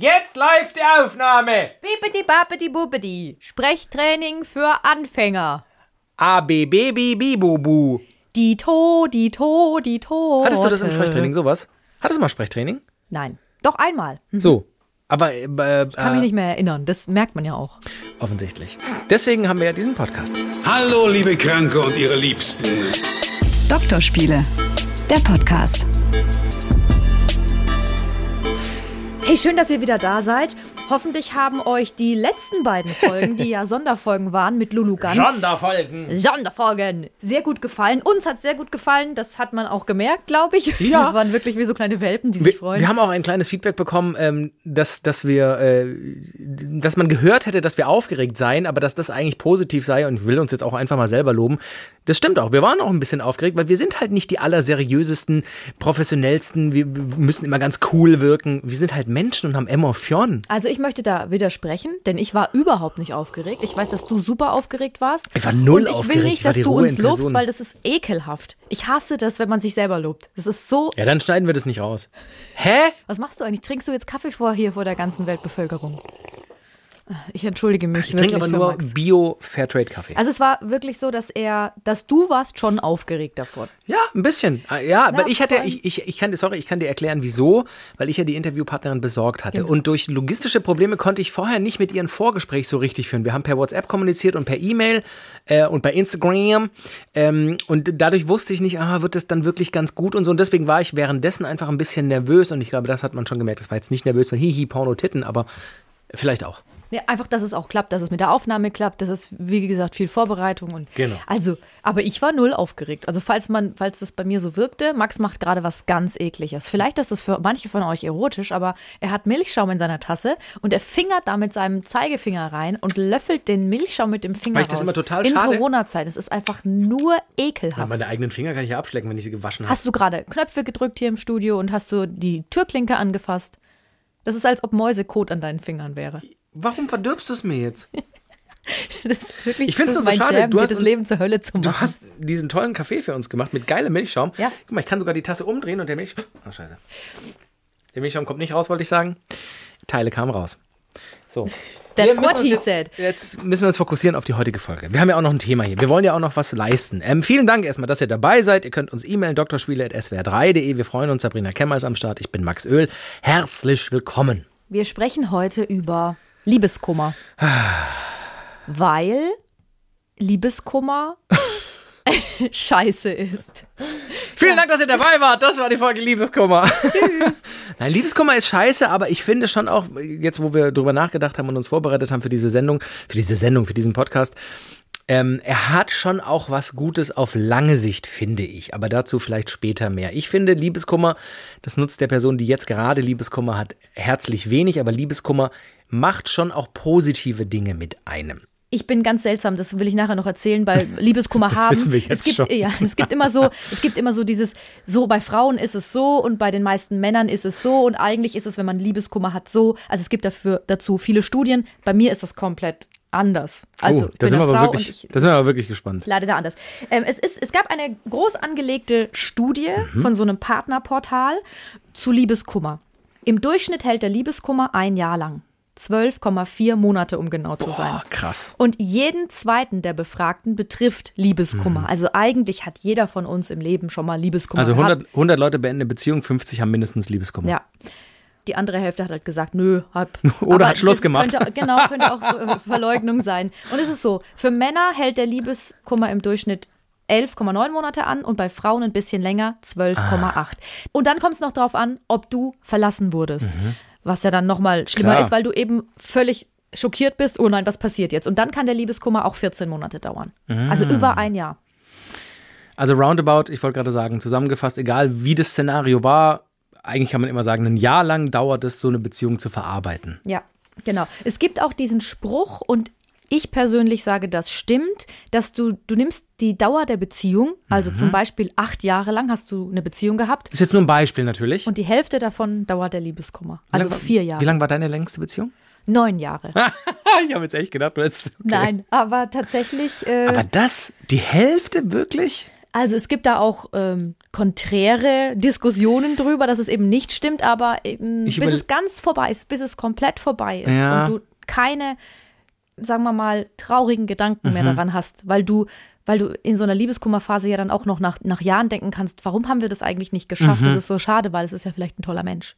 Jetzt läuft die Aufnahme. Bibidi babidi bubidi. Sprechtraining für Anfänger. A, B, B, B, B, Bu, Bu. Die To, die To, die To. Hattest du das im Sprechtraining, sowas? Hattest du mal Sprechtraining? Nein. Doch einmal. Hm. So. Aber äh, äh, Kann mich nicht mehr erinnern. Das merkt man ja auch. offensichtlich. Deswegen haben wir ja diesen Podcast. Hallo, liebe Kranke und ihre Liebsten. Doktorspiele, der Podcast. Hey, schön, dass ihr wieder da seid. Hoffentlich haben euch die letzten beiden Folgen, die ja Sonderfolgen waren mit Lulu Gun, Sonderfolgen. Sonderfolgen sehr gut gefallen. Uns hat sehr gut gefallen. Das hat man auch gemerkt, glaube ich. Ja. Wir waren wirklich wie so kleine Welpen, die Wir, sich freuen. wir haben auch ein kleines Feedback bekommen, ähm, dass, dass wir, äh, dass man gehört hätte, dass wir aufgeregt seien, aber dass das eigentlich positiv sei und ich will uns jetzt auch einfach mal selber loben. Das stimmt auch. Wir waren auch ein bisschen aufgeregt, weil wir sind halt nicht die allerseriösesten, professionellsten. Wir wir müssen immer ganz cool wirken. Wir sind halt Menschen und haben Emotionen. Also ich möchte da widersprechen, denn ich war überhaupt nicht aufgeregt. Ich weiß, dass du super aufgeregt warst. Ich war null Und ich aufgeregt. will Ich nicht, dass du uns lobst, Person. weil das ist ekelhaft. Ich hasse das, wenn man sich selber lobt. Das ist so. Ja, dann schneiden wir das nicht raus. Hä? Was machst du eigentlich? Trinkst du jetzt Kaffee vor hier vor der ganzen Weltbevölkerung? Ich entschuldige mich Ich trinke aber nur. Bio-Fairtrade-Kaffee. Also es war wirklich so, dass er, dass du warst schon aufgeregt davon. Ja, ein bisschen. Ah, Ja, weil ich hatte, ich, ich, ich kann, sorry, ich kann dir erklären, wieso, weil ich ja die Interviewpartnerin besorgt hatte. Und durch logistische Probleme konnte ich vorher nicht mit ihr ein Vorgespräch so richtig führen. Wir haben per WhatsApp kommuniziert und per E-Mail äh, und bei Instagram. Ähm, und dadurch wusste ich nicht, ah, wird das dann wirklich ganz gut und so. Und deswegen war ich währenddessen einfach ein bisschen nervös. Und ich glaube, das hat man schon gemerkt. Das war jetzt nicht nervös, weil hihi, Porno Titten, aber vielleicht auch. Ja, einfach, dass es auch klappt, dass es mit der Aufnahme klappt. Das ist, wie gesagt, viel Vorbereitung und Genau. Also, aber ich war null aufgeregt. Also falls man, falls das bei mir so wirkte, Max macht gerade was ganz ekliges. Vielleicht ist das für manche von euch erotisch, aber er hat Milchschaum in seiner Tasse und er fingert da mit seinem Zeigefinger rein und löffelt den Milchschaum mit dem Finger Weil ich das raus. immer total in schade- Corona-Zeit. Es ist einfach nur Ja, ekelhaft. meine eigenen Finger kann ich ja abschlecken, wenn ich sie gewaschen habe. Hast du gerade Knöpfe gedrückt hier im Studio und hast du die Türklinke angefasst? Das ist, als ob Mäusekot an deinen Fingern wäre. Warum verdirbst du es mir jetzt? Das ist wirklich Ich find's so mein schade. Jam, Du dir hast das uns- Leben zur Hölle zu machen. Du hast diesen tollen Kaffee für uns gemacht mit geilem Milchschaum. Ja. Guck mal, ich kann sogar die Tasse umdrehen und der Milch. Oh, scheiße. Der Milchschaum kommt nicht raus, wollte ich sagen. Teile kamen raus. So. That's what he jetzt, said. Jetzt müssen wir uns fokussieren auf die heutige Folge. Wir haben ja auch noch ein Thema hier. Wir wollen ja auch noch was leisten. Ähm, vielen Dank erstmal, dass ihr dabei seid. Ihr könnt uns e-mailen, drspiele.swr3.de. Wir freuen uns. Sabrina Kemmer ist am Start. Ich bin Max Öl. Herzlich willkommen. Wir sprechen heute über Liebeskummer. Weil Liebeskummer scheiße ist. Vielen Dank, dass ihr dabei wart. Das war die Folge Liebeskummer. Tschüss. Nein, Liebeskummer ist scheiße, aber ich finde schon auch, jetzt wo wir drüber nachgedacht haben und uns vorbereitet haben für diese Sendung, für diese Sendung, für diesen Podcast, ähm, er hat schon auch was Gutes auf lange Sicht, finde ich. Aber dazu vielleicht später mehr. Ich finde, Liebeskummer, das nutzt der Person, die jetzt gerade Liebeskummer hat, herzlich wenig, aber Liebeskummer macht schon auch positive Dinge mit einem. Ich bin ganz seltsam, das will ich nachher noch erzählen, weil Liebeskummer Das haben. wissen wir jetzt es gibt, schon. Ja, es gibt immer so, es gibt immer so dieses, so bei Frauen ist es so und bei den meisten Männern ist es so und eigentlich ist es, wenn man Liebeskummer hat, so. Also es gibt dafür dazu viele Studien. Bei mir ist das komplett anders. Also oh, da sind, wir aber Frau wirklich, da sind wir aber wirklich gespannt. leider da anders. Ähm, es, ist, es gab eine groß angelegte Studie von so einem Partnerportal zu Liebeskummer. Im Durchschnitt hält der Liebeskummer ein Jahr lang. 12,4 Monate, um genau zu sein. Oh, krass. Und jeden zweiten der Befragten betrifft Liebeskummer. Also eigentlich hat jeder von uns im Leben schon mal Liebeskummer Also gehabt. 100, 100 Leute beenden eine Beziehung, 50 haben mindestens Liebeskummer. Ja. Die andere Hälfte hat halt gesagt, nö, hab. Oder hat Schluss gemacht. Könnte, genau, könnte auch äh, Verleugnung sein. Und es ist so, für Männer hält der Liebeskummer im Durchschnitt 11,9 Monate an und bei Frauen ein bisschen länger 12,8. Ah. Und dann kommt es noch darauf an, ob du verlassen wurdest. Was ja dann nochmal schlimmer Mhm. Klar. ist, weil du eben völlig schockiert bist, oh nein, was passiert jetzt? Und dann kann der Liebeskummer auch 14 Monate dauern. Also Mhm. über ein Jahr. Also roundabout, ich wollte gerade sagen, zusammengefasst, egal wie das Szenario war, eigentlich kann man immer sagen, ein Jahr lang dauert es, so eine Beziehung zu verarbeiten. Ja, genau. Es gibt auch diesen Spruch und ich persönlich sage, das stimmt, dass du, du nimmst die Dauer der Beziehung, also Mhm. zum Beispiel acht Jahre lang hast du eine Beziehung gehabt Ist jetzt nur ein Beispiel natürlich. und die Hälfte davon dauert der Liebeskummer. Also lang- vier Jahre. Wie lange war deine längste Beziehung? Neun Jahre. ich habe jetzt echt gedacht, du hättest. Okay. Nein, aber tatsächlich, äh, Aber das, die Hälfte wirklich? Also es gibt da auch ähm, konträre Diskussionen drüber, dass es eben nicht stimmt, aber eben, Ich bis es ganz vorbei ist, bis es komplett vorbei ist Ja. und du keine, sagen wir mal, traurigen Gedanken Mhm. mehr daran hast, weil du, weil du in so einer Liebeskummerphase ja dann auch noch nach, nach Jahren denken kannst, warum haben wir das eigentlich nicht Mhm. geschafft? Das ist so schade, weil es ist ja vielleicht ein toller Mensch.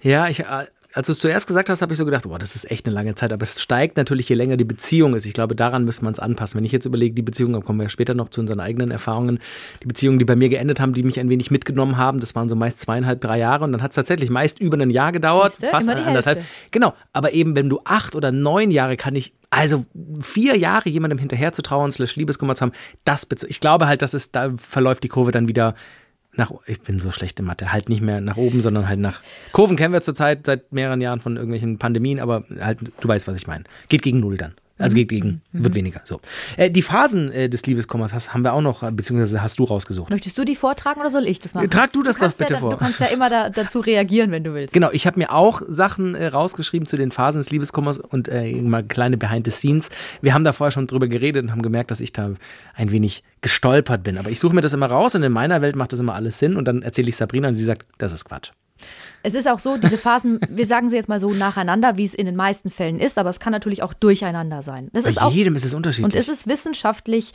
Ja, ich, äh, als du es zuerst gesagt hast, habe ich so gedacht, boah, das ist echt eine lange Zeit. Aber es steigt natürlich, je länger die Beziehung ist. Ich glaube, daran müsste man es anpassen. Wenn ich jetzt überlege, die Beziehung, da kommen wir ja später noch zu unseren eigenen Erfahrungen, die Beziehungen, die bei mir geendet haben, die mich ein wenig mitgenommen haben, das waren so meist zweieinhalb, drei Jahre. Und dann hat es tatsächlich meist über ein Jahr gedauert, Siehste, fast anderthalb. Hälfte. Genau, aber eben, wenn du acht oder neun Jahre kann ich, also vier Jahre jemandem hinterher zu trauern, slash Liebeskummer zu haben, das, ich glaube halt, dass es, da verläuft die Kurve dann wieder nach, ich bin so schlecht in Mathe, halt nicht mehr nach oben, sondern halt nach, Kurven kennen wir zurzeit seit mehreren Jahren von irgendwelchen Pandemien, aber halt, du weißt, was ich meine. Geht gegen Null dann. Also geht gegen, wird weniger. So. Äh, die Phasen äh, des Liebeskummers hast, haben wir auch noch, beziehungsweise hast du rausgesucht. Möchtest du die vortragen oder soll ich das machen? Trag du das doch kannst bitte ja, vor. Du kannst ja immer da, dazu reagieren, wenn du willst. Genau, ich habe mir auch Sachen äh, rausgeschrieben zu den Phasen des Liebeskummers und äh, mal kleine Behind the Scenes. Wir haben da vorher schon drüber geredet und haben gemerkt, dass ich da ein wenig gestolpert bin. Aber ich suche mir das immer raus und in meiner Welt macht das immer alles Sinn und dann erzähle ich Sabrina und sie sagt, das ist Quatsch. Es ist auch so, diese Phasen, wir sagen sie jetzt mal so nacheinander, wie es in den meisten Fällen ist, aber es kann natürlich auch durcheinander sein. Das ist Bei auch, jedem ist es unterschiedlich. und es ist wissenschaftlich,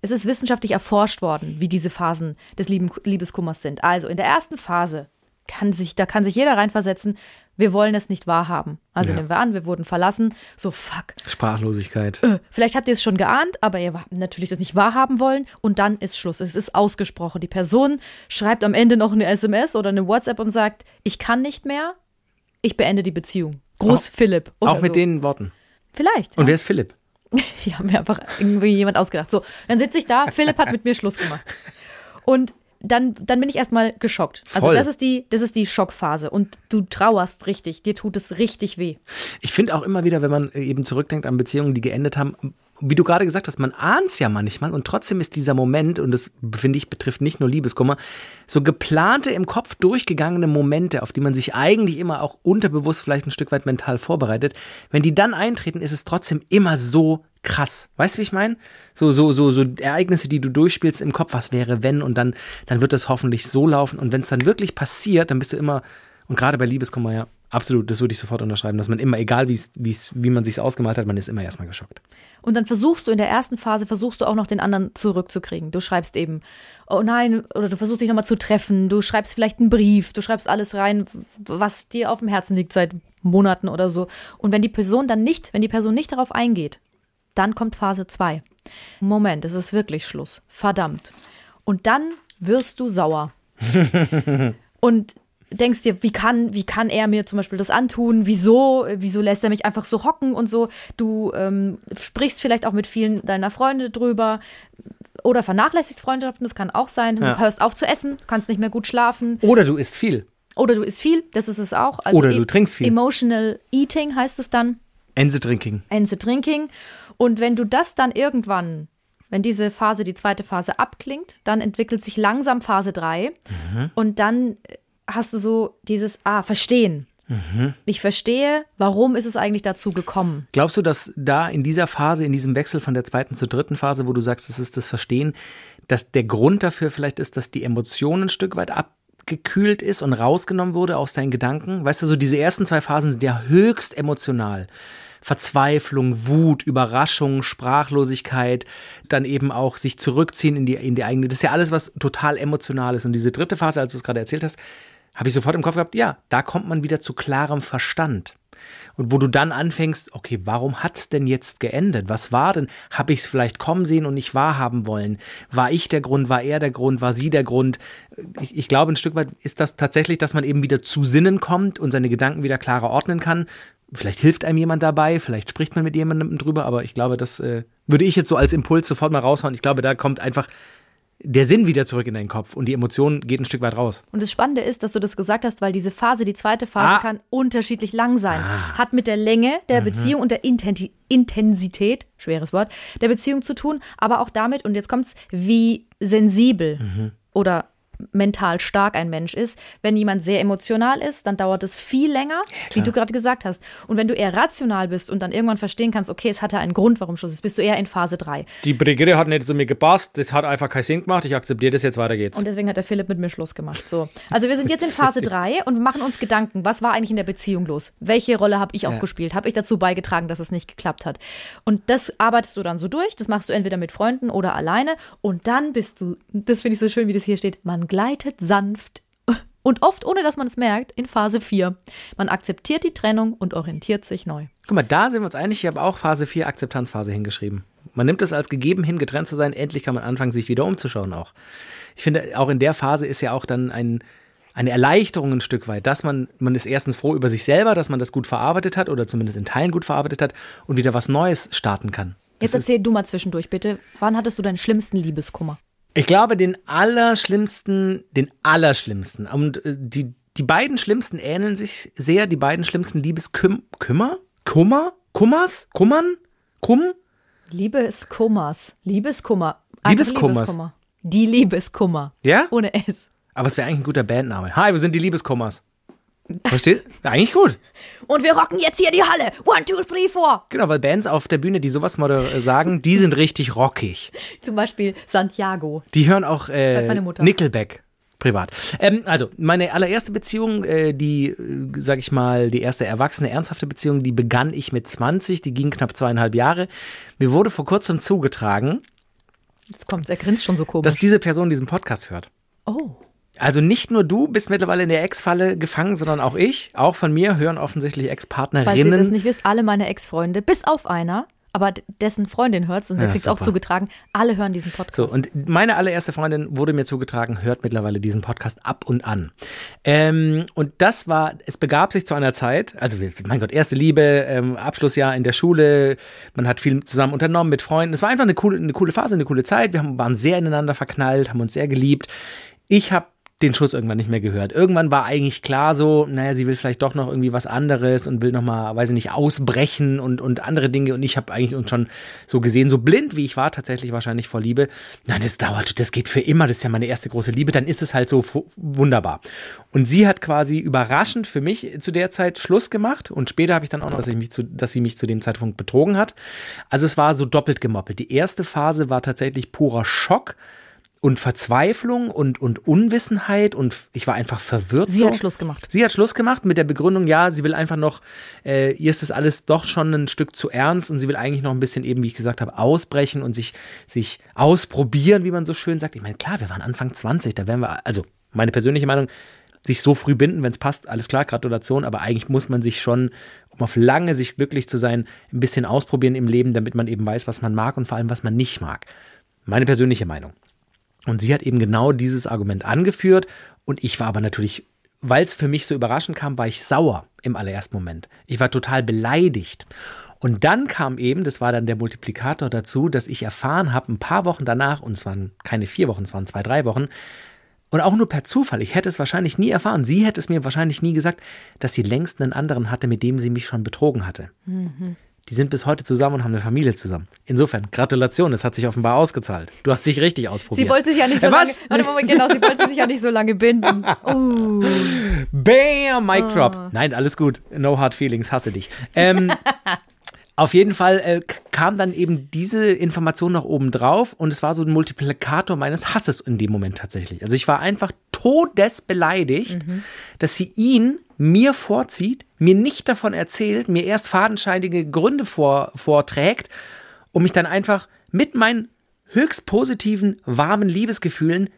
es ist wissenschaftlich erforscht worden, wie diese Phasen des Liebeskummers sind. Also in der ersten Phase kann sich, da kann sich jeder reinversetzen, wir wollen es nicht wahrhaben. Also Ja. nehmen wir an, wir wurden verlassen, so fuck. Sprachlosigkeit. Äh, Vielleicht habt ihr es schon geahnt, aber ihr habt natürlich das nicht wahrhaben wollen und dann ist Schluss. Es ist ausgesprochen. Die Person schreibt am Ende noch eine SMS oder eine WhatsApp und sagt, ich kann nicht mehr, ich beende die Beziehung. Groß Philipp. Oder Auch mit so. den Worten. Vielleicht. Und ja. wer ist Philipp? Ich habe mir einfach irgendwie jemand ausgedacht. So, dann sitze ich da, Philipp hat mit mir Schluss gemacht. Und dann, dann bin ich erstmal geschockt. Also Voll. das ist die, das ist die Schockphase. Und du trauerst richtig, dir tut es richtig weh. Ich finde auch immer wieder, wenn man eben zurückdenkt an Beziehungen, die geendet haben, wie du gerade gesagt hast, man ahnt es ja manchmal und trotzdem ist dieser Moment, und das finde ich betrifft nicht nur Liebeskummer, so geplante im Kopf durchgegangene Momente, auf die man sich eigentlich immer auch unterbewusst vielleicht ein Stück weit mental vorbereitet, wenn die dann eintreten, ist es trotzdem immer so krass. Weißt du, wie ich meine? So, so, so, so Ereignisse, die du durchspielst im Kopf, was wäre, wenn, und dann, dann wird das hoffentlich so laufen. Und wenn es dann wirklich passiert, dann bist du immer, und gerade bei Liebeskummer, ja, absolut, das würde ich sofort unterschreiben, dass man immer, egal wie's, wie's, wie man sich ausgemalt hat, man ist immer erstmal geschockt. Und dann versuchst du in der ersten Phase, versuchst du auch noch den anderen zurückzukriegen. Du schreibst eben, oh nein, oder du versuchst dich nochmal zu treffen, du schreibst vielleicht einen Brief, du schreibst alles rein, was dir auf dem Herzen liegt seit Monaten oder so. Und wenn die Person dann nicht, wenn die Person nicht darauf eingeht, dann kommt Phase 2. Moment, es ist wirklich Schluss. Verdammt. Und dann wirst du sauer. und denkst dir, wie kann, wie kann er mir zum Beispiel das antun? Wieso? Wieso lässt er mich einfach so hocken und so? Du ähm, sprichst vielleicht auch mit vielen deiner Freunde drüber oder vernachlässigt Freundschaften, das kann auch sein. Ja. Du hörst auf zu essen, kannst nicht mehr gut schlafen Oder du isst viel. oder du isst viel, das ist es auch. Also Oder du e- trinkst viel. Emotional Eating heißt es dann. Ense Drinking. Ense Drinking. Und wenn du das dann irgendwann, wenn diese Phase, die zweite Phase abklingt, dann entwickelt sich langsam Phase 3 und dann hast du so dieses, ah, verstehen. Ich verstehe, warum ist es eigentlich dazu gekommen? Glaubst du, dass da in dieser Phase, in diesem Wechsel von der zweiten zur dritten Phase, wo du sagst, das ist das Verstehen, dass der Grund dafür vielleicht ist, dass die Emotion ein Stück weit abgekühlt ist und rausgenommen wurde aus deinen Gedanken? Weißt du, so diese ersten zwei Phasen sind ja höchst emotional. Verzweiflung, Wut, Überraschung, Sprachlosigkeit, dann eben auch sich zurückziehen in die, in die eigene. Das ist ja alles, was total emotional ist. Und diese dritte Phase, als du es gerade erzählt hast, habe ich sofort im Kopf gehabt, ja, da kommt man wieder zu klarem Verstand. Und wo du dann anfängst, okay, warum hat's denn jetzt geendet? Was war denn? Habe ich es vielleicht kommen sehen und nicht wahrhaben wollen? War ich der Grund? War er der Grund? War sie der Grund? Ich, ich glaube, ein Stück weit ist das tatsächlich, dass man eben wieder zu Sinnen kommt und seine Gedanken wieder klarer ordnen kann. Vielleicht hilft einem jemand dabei, vielleicht spricht man mit jemandem drüber, aber ich glaube, das äh, würde ich jetzt so als Impuls sofort mal raushauen. Ich glaube, da kommt einfach der Sinn wieder zurück in deinen Kopf und die Emotion geht ein Stück weit raus. Und das Spannende ist, dass du das gesagt hast, weil diese Phase, die zweite Phase, Ah. kann unterschiedlich lang sein. Hat mit der Länge der Beziehung und der Intenti Intensität, schweres Wort, der Beziehung zu tun, aber auch damit, und jetzt kommt's, wie sensibel oder mental stark ein Mensch ist. Wenn jemand sehr emotional ist, dann dauert es viel länger, wie du gerade gesagt hast. Und wenn du eher rational bist und dann irgendwann verstehen kannst, okay, es hatte einen Grund, warum Schluss ist, bist du eher in Phase 3. Die Brigitte hat nicht zu mir gepasst, das hat einfach keinen Sinn gemacht, ich akzeptiere das jetzt, weiter geht's. Und deswegen hat der Philipp mit mir Schluss gemacht. So. Also wir sind jetzt in Phase 3 und machen uns Gedanken, was war eigentlich in der Beziehung los? Welche Rolle habe ich auch Ja. gespielt? Habe ich dazu beigetragen, dass es nicht geklappt hat? Und das arbeitest du dann so durch. Das machst du entweder mit Freunden oder alleine. Und dann bist du, das finde ich so schön, wie das hier steht, man gleitet sanft und oft, ohne dass man es merkt, in Phase 4. Man akzeptiert die Trennung und orientiert sich neu. Guck mal, da sind wir uns einig, ich habe auch Phase 4 Akzeptanzphase hingeschrieben. Man nimmt es als gegeben hin, getrennt zu sein, endlich kann man anfangen, sich wieder umzuschauen auch. Ich finde, auch in der Phase ist ja auch dann ein, eine Erleichterung ein Stück weit, dass man, man ist erstens froh über sich selber, dass man das gut verarbeitet hat oder zumindest in Teilen gut verarbeitet hat und wieder was Neues starten kann. Jetzt erzähl du mal zwischendurch bitte, wann hattest du deinen schlimmsten Liebeskummer? Ich glaube, den allerschlimmsten, den allerschlimmsten. Und äh, die, die beiden schlimmsten ähneln sich sehr. Die beiden schlimmsten Liebeskümmer? Kümmer? Kummer? Kummers? Kummern? Kumm? Liebeskummers. Liebeskummer. Liebeskummers. Liebeskummer. Die Liebeskummer. Ja? Ohne S. Aber es wäre eigentlich ein guter Bandname. Hi, wir sind die Liebeskummers. Versteht? Ja, eigentlich gut. Und wir rocken jetzt hier die Halle. One, two, three, four. Genau, weil Bands auf der Bühne, die sowas mal äh, sagen, die sind richtig rockig. Zum Beispiel Santiago. Die hören auch äh. Nickelback privat. Ähm, also, meine allererste Beziehung, äh, die, äh, sag ich mal, die erste erwachsene, ernsthafte Beziehung, die begann ich mit 20, die ging knapp zweieinhalb Jahre. Mir wurde vor kurzem zugetragen, Jetzt kommt's, er grinst schon so komisch. dass diese Person diesen Podcast hört. oh. Also nicht nur du bist mittlerweile in der Ex-Falle gefangen, sondern auch ich. Auch von mir hören offensichtlich Falls ihr Ex-Partnerinnen. das nicht wisst, alle meine Ex-Freunde, bis auf einer, aber dessen Freundin hört's und der Ja, kriegt's auch zugetragen, alle hören diesen Podcast. So, und meine allererste Freundin wurde mir zugetragen, hört mittlerweile diesen Podcast ab und an. Ähm, und das war, es begab sich zu einer Zeit, also mein Gott, erste Liebe, ähm, Abschlussjahr in der Schule, man hat viel zusammen unternommen mit Freunden. Es war einfach eine coole, eine coole Phase, eine coole Zeit. Wir haben, waren sehr ineinander verknallt, haben uns sehr geliebt. Ich habe den Schuss irgendwann nicht mehr gehört. Irgendwann war eigentlich klar so, naja, sie will vielleicht doch noch irgendwie was anderes und will noch mal, weiß ich nicht, ausbrechen und, und andere Dinge. Und ich habe eigentlich uns schon so gesehen, so blind wie ich war, tatsächlich wahrscheinlich vor Liebe. Nein, das dauert, das geht für immer, das ist ja meine erste große Liebe, dann ist es halt so wunderbar. Und sie hat quasi überraschend für mich zu der Zeit Schluss gemacht und später habe ich dann auch noch, dass, ich mich zu, dass sie mich zu dem Zeitpunkt betrogen hat. Also es war so doppelt gemoppelt. Die erste Phase war tatsächlich purer Schock und Verzweiflung und, und Unwissenheit und ich war einfach verwirrt. Sie so. hat Schluss gemacht. Sie hat Schluss gemacht mit der Begründung, ja, sie will einfach noch, äh, ihr ist das alles doch schon ein Stück zu ernst und sie will eigentlich noch ein bisschen eben, wie ich gesagt habe, ausbrechen und sich, sich ausprobieren, wie man so schön sagt. Ich meine, klar, wir waren Anfang 20, da wären wir, also meine persönliche Meinung, sich so früh binden, wenn es passt, alles klar, Gratulation, aber eigentlich muss man sich schon, um auf lange sich glücklich zu sein, ein bisschen ausprobieren im Leben, damit man eben weiß, was man mag und vor allem, was man nicht mag. Meine persönliche Meinung. Und sie hat eben genau dieses Argument angeführt und ich war aber natürlich, weil es für mich so überraschend kam, war ich sauer im allerersten Moment. Ich war total beleidigt. Und dann kam eben, das war dann der Multiplikator dazu, dass ich erfahren habe, ein paar Wochen danach, und es waren keine vier Wochen, es waren zwei, drei Wochen, und auch nur per Zufall, ich hätte es wahrscheinlich nie erfahren, sie hätte es mir wahrscheinlich nie gesagt, dass sie längst einen anderen hatte, mit dem sie mich schon betrogen hatte. Die sind bis heute zusammen und haben eine Familie zusammen. Insofern, Gratulation, es hat sich offenbar ausgezahlt. Du hast dich richtig ausprobiert. Sie wollte sich ja nicht so Äh, lange. was? Warte, Moment, genau, sie wollte sich ja nicht so lange binden. Uh. Bam, Mic Ah. Drop. Nein, alles gut. No hard feelings, hasse dich. Ähm, auf jeden Fall äh, kam dann eben diese Information noch oben drauf und es war so ein Multiplikator meines Hasses in dem Moment tatsächlich. Also ich war einfach todesbeleidigt, Mhm. dass sie ihn mir vorzieht, mir nicht davon erzählt, mir erst fadenscheinige Gründe vor, vorträgt, um mich dann einfach mit meinen höchst positiven, warmen Liebesgefühlen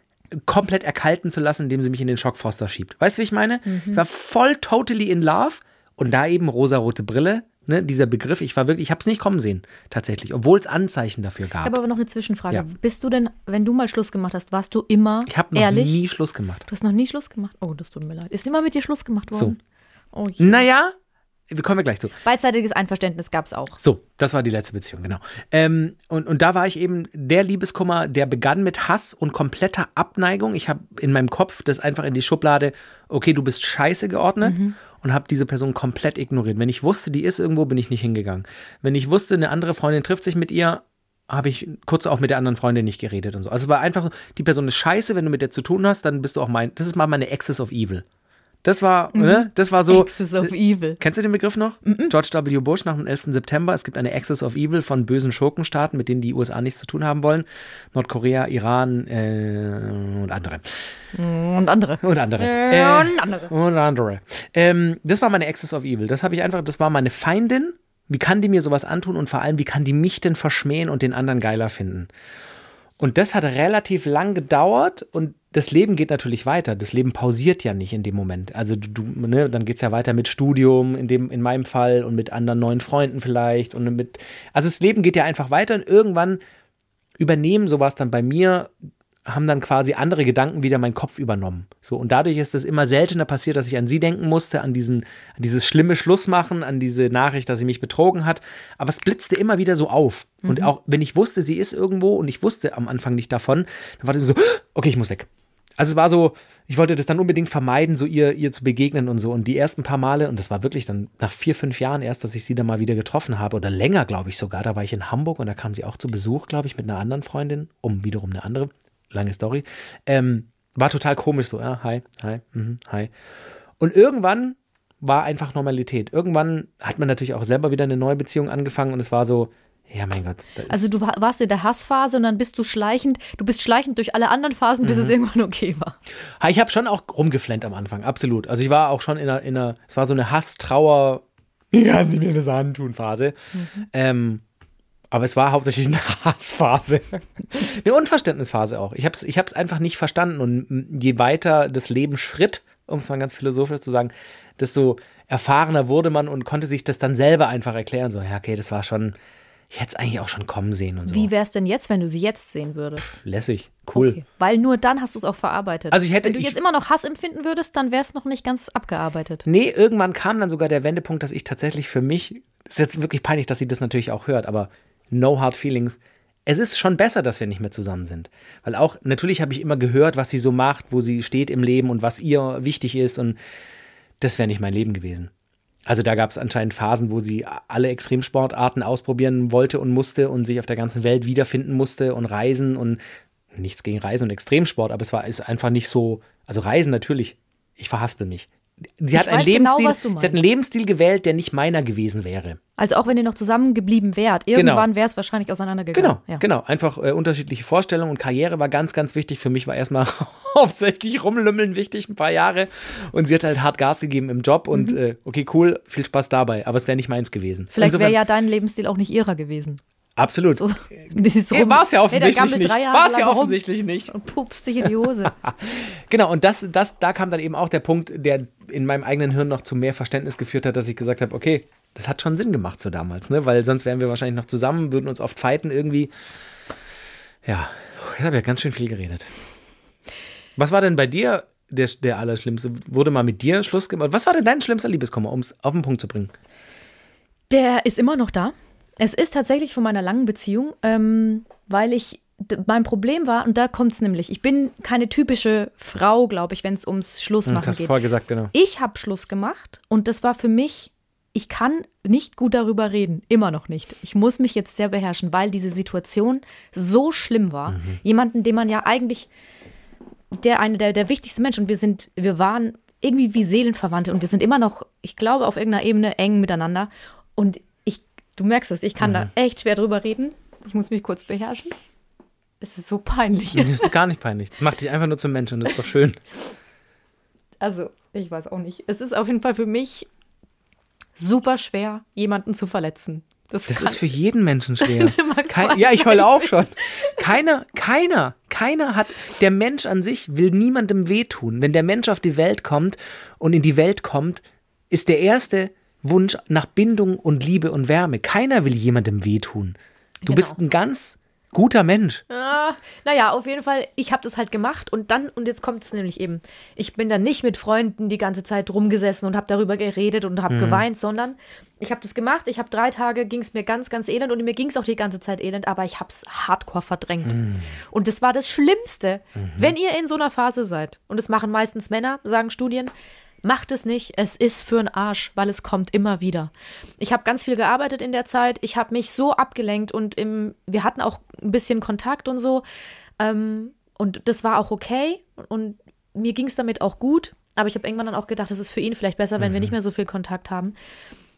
komplett erkalten zu lassen, indem sie mich in den Schockfroster schiebt. Weißt du, wie ich meine? Ich war voll totally in love und da eben rosarote Brille, ne, dieser Begriff, ich war wirklich, ich habe es nicht kommen sehen, tatsächlich, obwohl es Anzeichen dafür Ich gab. habe aber noch eine Zwischenfrage. Ja. Bist du denn, wenn du mal Schluss gemacht hast, warst du immer Ich habe noch ehrlich? nie Schluss gemacht. Du hast noch nie Schluss gemacht? Oh, das tut mir leid. Ist immer mit dir Schluss gemacht worden? Oh, je. Naja, wir kommen wir gleich zu. Beidseitiges Einverständnis gab es auch. So, das war die letzte Beziehung, genau. Ähm, und, und da war ich eben der Liebeskummer, der begann mit Hass und kompletter Abneigung. Ich habe in meinem Kopf das einfach in die Schublade, okay, du bist scheiße geordnet und habe diese Person komplett ignoriert. Wenn ich wusste, die ist irgendwo, bin ich nicht hingegangen. Wenn ich wusste, eine andere Freundin trifft sich mit ihr, habe ich kurz auch mit der anderen Freundin nicht geredet und so. Also es war einfach, die Person ist scheiße, wenn du mit der zu tun hast, dann bist du auch mein, das ist mal meine Axis of Evil. Das war, ne, das war so. Axis of Evil. Kennst du den Begriff noch? George W. Bush nach dem 11. September. Es gibt eine Axis of Evil von bösen Schurkenstaaten, mit denen die USA nichts zu tun haben wollen. Nordkorea, Iran äh, und andere. Und andere. Und andere. Äh, Äh, und andere. und andere. Ähm, das war meine Axis of Evil. Das habe ich einfach, das war meine Feindin. Wie kann die mir sowas antun und vor allem, wie kann die mich denn verschmähen und den anderen geiler finden? Und das hat relativ lang gedauert und das Leben geht natürlich weiter. Das Leben pausiert ja nicht in dem Moment. Also du, du ne, dann geht's ja weiter mit Studium, in, dem, in meinem Fall, und mit anderen neuen Freunden vielleicht. Und mit. Also das Leben geht ja einfach weiter und irgendwann übernehmen sowas dann bei mir, haben dann quasi andere Gedanken wieder meinen Kopf übernommen. So, und dadurch ist es immer seltener passiert, dass ich an sie denken musste, an diesen, an dieses schlimme Schlussmachen, an diese Nachricht, dass sie mich betrogen hat. Aber es blitzte immer wieder so auf. Und auch wenn ich wusste, sie ist irgendwo und ich wusste am Anfang nicht davon, dann war das so, okay, ich muss weg. Also es war so, ich wollte das dann unbedingt vermeiden, so ihr, ihr zu begegnen und so. Und die ersten paar Male, und das war wirklich dann nach vier, fünf Jahren erst, dass ich sie dann mal wieder getroffen habe, oder länger, glaube ich sogar. Da war ich in Hamburg und da kam sie auch zu Besuch, glaube ich, mit einer anderen Freundin, um wiederum eine andere, lange Story. Ähm, war total komisch so, ja, hi, hi, mhm, hi. Und irgendwann war einfach Normalität. Irgendwann hat man natürlich auch selber wieder eine neue Beziehung angefangen und es war so, ja, mein Gott. Also du wa- warst in der Hassphase und dann bist du schleichend, du bist schleichend durch alle anderen Phasen, bis Mhm. es irgendwann okay war. Ich habe schon auch rumgeflennt am Anfang, absolut. Also ich war auch schon in einer, in einer es war so eine Hass, Trauer, wie kann sie mir das antun Phase. Ähm, aber es war hauptsächlich eine Hassphase. eine Unverständnisphase auch. Ich habe es ich hab's einfach nicht verstanden. Und je weiter das Leben schritt, um es mal ganz philosophisch zu sagen, desto erfahrener wurde man und konnte sich das dann selber einfach erklären. So, ja, okay, das war schon, ich hätte es eigentlich auch schon kommen sehen und so. Wie wär's denn jetzt, wenn du sie jetzt sehen würdest? Lässig, cool. Okay. Weil nur dann hast du es auch verarbeitet. Also ich hätte- wenn du ich- jetzt immer noch Hass empfinden würdest, dann wär's noch nicht ganz abgearbeitet. Nee, irgendwann kam dann sogar der Wendepunkt, dass ich tatsächlich für mich, ist jetzt wirklich peinlich, dass sie das natürlich auch hört, aber no hard feelings. Es ist schon besser, dass wir nicht mehr zusammen sind. Weil auch, natürlich habe ich immer gehört, was sie so macht, wo sie steht im Leben und was ihr wichtig ist und das wäre nicht mein Leben gewesen. Also da gab es anscheinend Phasen, wo sie alle Extremsportarten ausprobieren wollte und musste und sich auf der ganzen Welt wiederfinden musste und reisen und nichts gegen Reisen und Extremsport, aber es war ist einfach nicht so, also Reisen natürlich, ich verhaspel mich. Sie hat, einen genau, Lebensstil, du sie hat einen. Lebensstil gewählt, der nicht meiner gewesen wäre. Also auch wenn ihr noch zusammengeblieben wärt, irgendwann wäre es wahrscheinlich auseinandergegangen. Genau, Ja. genau. Einfach äh, unterschiedliche Vorstellungen und Karriere war ganz, ganz wichtig. Für mich war erstmal hauptsächlich rumlümmeln wichtig, ein paar Jahre. Und sie hat halt hart Gas gegeben im Job und Mhm. äh, okay, cool, viel Spaß dabei. Aber es wäre nicht meins gewesen. Vielleicht wäre ja dein Lebensstil auch nicht ihrer gewesen. Absolut. So, das ist War rum. es ja Hey, der offensichtlich gammelt nicht. War es ja offensichtlich nicht. Und pupst sich in die Hose. Genau, und das, das, da kam dann eben auch der Punkt, der in meinem eigenen Hirn noch zu mehr Verständnis geführt hat, dass ich gesagt habe, okay, das hat schon Sinn gemacht so damals, ne? Weil sonst wären wir wahrscheinlich noch zusammen, würden uns oft fighten irgendwie. Ja, ich habe ja ganz schön viel geredet. Was war denn bei dir der, der Allerschlimmste? Wurde mal mit dir Schluss gemacht? Was war denn dein schlimmster Liebeskummer, um es auf den Punkt zu bringen? Der ist immer noch da. Es ist tatsächlich von meiner langen Beziehung, ähm, weil ich, mein Problem war, und da kommt es nämlich, ich bin keine typische Frau, glaube ich, wenn es ums Schlussmachen Hm, hast du geht. vorher gesagt, genau. Ich habe Schluss gemacht und das war für mich, ich kann nicht gut darüber reden, immer noch nicht. Ich muss mich jetzt sehr beherrschen, weil diese Situation so schlimm war. Mhm. Jemanden, den man ja eigentlich, der eine der, der wichtigste Mensch und wir sind, wir waren irgendwie wie Seelenverwandte und wir sind immer noch, ich glaube, auf irgendeiner Ebene eng miteinander. Und du merkst es, ich kann Mhm. da echt schwer drüber reden. Ich muss mich kurz beherrschen. Es ist so peinlich. Das ist gar nicht peinlich. Das macht dich einfach nur zum Menschen und das ist doch schön. Also, ich weiß auch nicht. Es ist auf jeden Fall für mich super schwer, jemanden zu verletzen. Das, Das ist für jeden Menschen schwer. Kein, ja, ich heule auch schon. Keiner, keiner, keiner hat, der Mensch an sich will niemandem wehtun. Wenn der Mensch auf die Welt kommt und in die Welt kommt, ist der erste Wunsch nach Bindung und Liebe und Wärme. Keiner will jemandem wehtun. Du Genau. bist ein ganz guter Mensch. Ah, naja, auf jeden Fall, ich habe das halt gemacht und dann, und jetzt kommt es nämlich eben, ich bin dann nicht mit Freunden die ganze Zeit rumgesessen und habe darüber geredet und Mhm. habe geweint, sondern ich habe das gemacht, ich habe drei Tage, ging es mir ganz, ganz elend und mir ging es auch die ganze Zeit elend, aber ich habe es hardcore verdrängt. Mhm. Und das war das Schlimmste, wenn ihr in so einer Phase seid, und das machen meistens Männer, sagen Studien, Macht es nicht. Es ist für einen Arsch, weil es kommt immer wieder. Ich habe ganz viel gearbeitet in der Zeit. Ich habe mich so abgelenkt und im, wir hatten auch ein bisschen Kontakt und so. Ähm, und das war auch okay. Und mir ging es damit auch gut. Aber ich habe irgendwann dann auch gedacht, es ist für ihn vielleicht besser, wenn wir nicht mehr so viel Kontakt haben.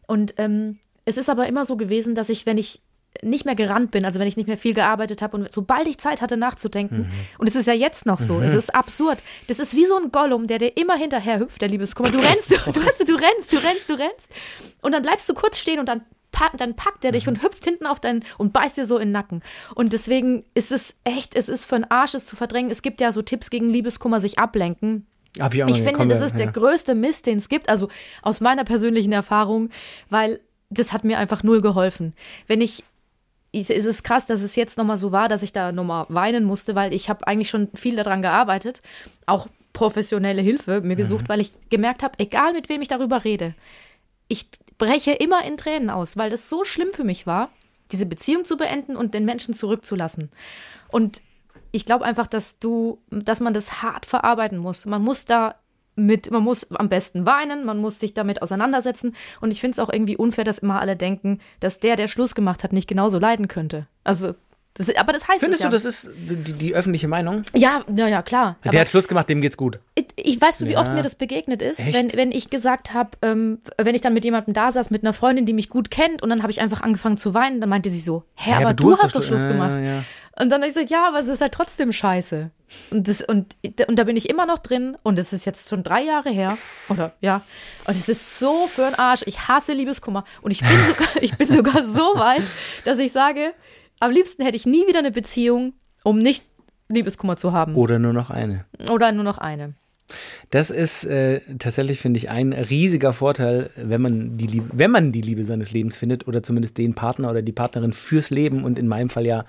Und ähm, es ist aber immer so gewesen, dass ich, wenn ich nicht mehr gerannt bin, also wenn ich nicht mehr viel gearbeitet habe und sobald ich Zeit hatte nachzudenken, und es ist ja jetzt noch so, es ist absurd. Das ist wie so ein Gollum, der dir immer hinterher hüpft, der Liebeskummer. Du rennst, du, du, weißt, du, du rennst, du rennst, du rennst. Und dann bleibst du kurz stehen und dann, pack, dann packt er dich und hüpft hinten auf deinen und beißt dir so in den Nacken. Und deswegen ist es echt, es ist für einen Arsch, es zu verdrängen. Es gibt ja so Tipps gegen Liebeskummer, sich ablenken. Hab ich auch Ich finde, das ist ja. der größte Mist, den es gibt. Also aus meiner persönlichen Erfahrung, weil das hat mir einfach null geholfen. Wenn ich, es es ist krass, dass es jetzt nochmal so war, dass ich da nochmal weinen musste, weil ich habe eigentlich schon viel daran gearbeitet, auch professionelle Hilfe mir gesucht, Mhm. weil ich gemerkt habe, egal mit wem ich darüber rede, ich breche immer in Tränen aus, weil das so schlimm für mich war, diese Beziehung zu beenden und den Menschen zurückzulassen. Und ich glaube einfach, dass du, dass man das hart verarbeiten muss. Man muss da mit, man muss am besten weinen, man muss sich damit auseinandersetzen. Und ich finde es auch irgendwie unfair, dass immer alle denken, dass der, der Schluss gemacht hat, nicht genauso leiden könnte. Also, das, aber das heißt Findest es ja. du, das ist die, die öffentliche Meinung? Ja, na ja, klar. Der Aber hat Schluss gemacht, dem geht's gut. ich, ich weiß, wie Ja. oft mir das begegnet ist, Echt? wenn, wenn ich gesagt habe, ähm, wenn ich dann mit jemandem da saß, mit einer Freundin, die mich gut kennt, und dann habe ich einfach angefangen zu weinen, dann meinte sie so, hä, aber, du, hast doch Schluss ja, gemacht. Ja. Und dann habe ich gesagt, ja, aber es ist halt trotzdem scheiße. Und, das, und, und da bin ich immer noch drin und es ist jetzt schon drei Jahre her. Oder ja. Und es ist so für den Arsch. Ich hasse Liebeskummer. Und ich bin sogar, ich bin sogar so weit, dass ich sage, am liebsten hätte ich nie wieder eine Beziehung, um nicht Liebeskummer zu haben. Oder nur noch eine. Oder nur noch eine. Das ist äh, tatsächlich, finde ich, ein riesiger Vorteil, wenn man, die Liebe, wenn man die Liebe seines Lebens findet oder zumindest den Partner oder die Partnerin fürs Leben und in meinem Fall ja,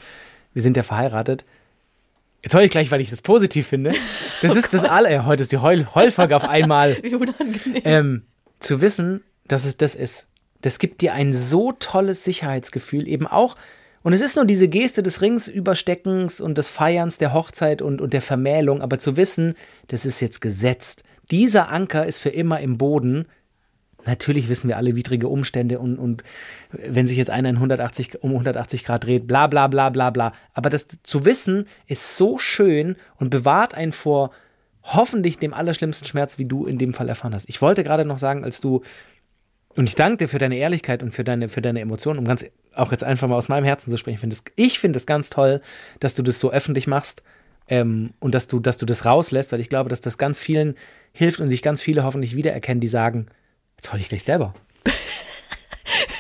wir sind ja verheiratet. Jetzt heul ich gleich, weil ich das positiv finde. Das ist das alle. Ja, heute ist die Heul Heulfolge auf einmal. Wie unangenehm. ähm, zu wissen, dass es das ist. Das gibt dir ein so tolles Sicherheitsgefühl, eben auch. Und es ist nur diese Geste des Ringsübersteckens und des Feierns der Hochzeit und, und der Vermählung, aber zu wissen, das ist jetzt gesetzt. Dieser Anker ist für immer im Boden. Natürlich wissen wir alle widrige Umstände und, und wenn sich jetzt einer in 180, um 180 Grad dreht, bla bla bla bla bla. Aber das zu wissen ist so schön und bewahrt einen vor hoffentlich dem allerschlimmsten Schmerz, wie du in dem Fall erfahren hast. Ich wollte gerade noch sagen, als du, und ich danke dir für deine Ehrlichkeit und für deine, für deine Emotionen, um ganz auch jetzt einfach mal aus meinem Herzen zu sprechen. Ich finde es ganz toll, dass du das so öffentlich machst ähm, und dass du, dass du das rauslässt, weil ich glaube, dass das ganz vielen hilft und sich ganz viele hoffentlich wiedererkennen, die sagen, jetzt heul ich gleich selber.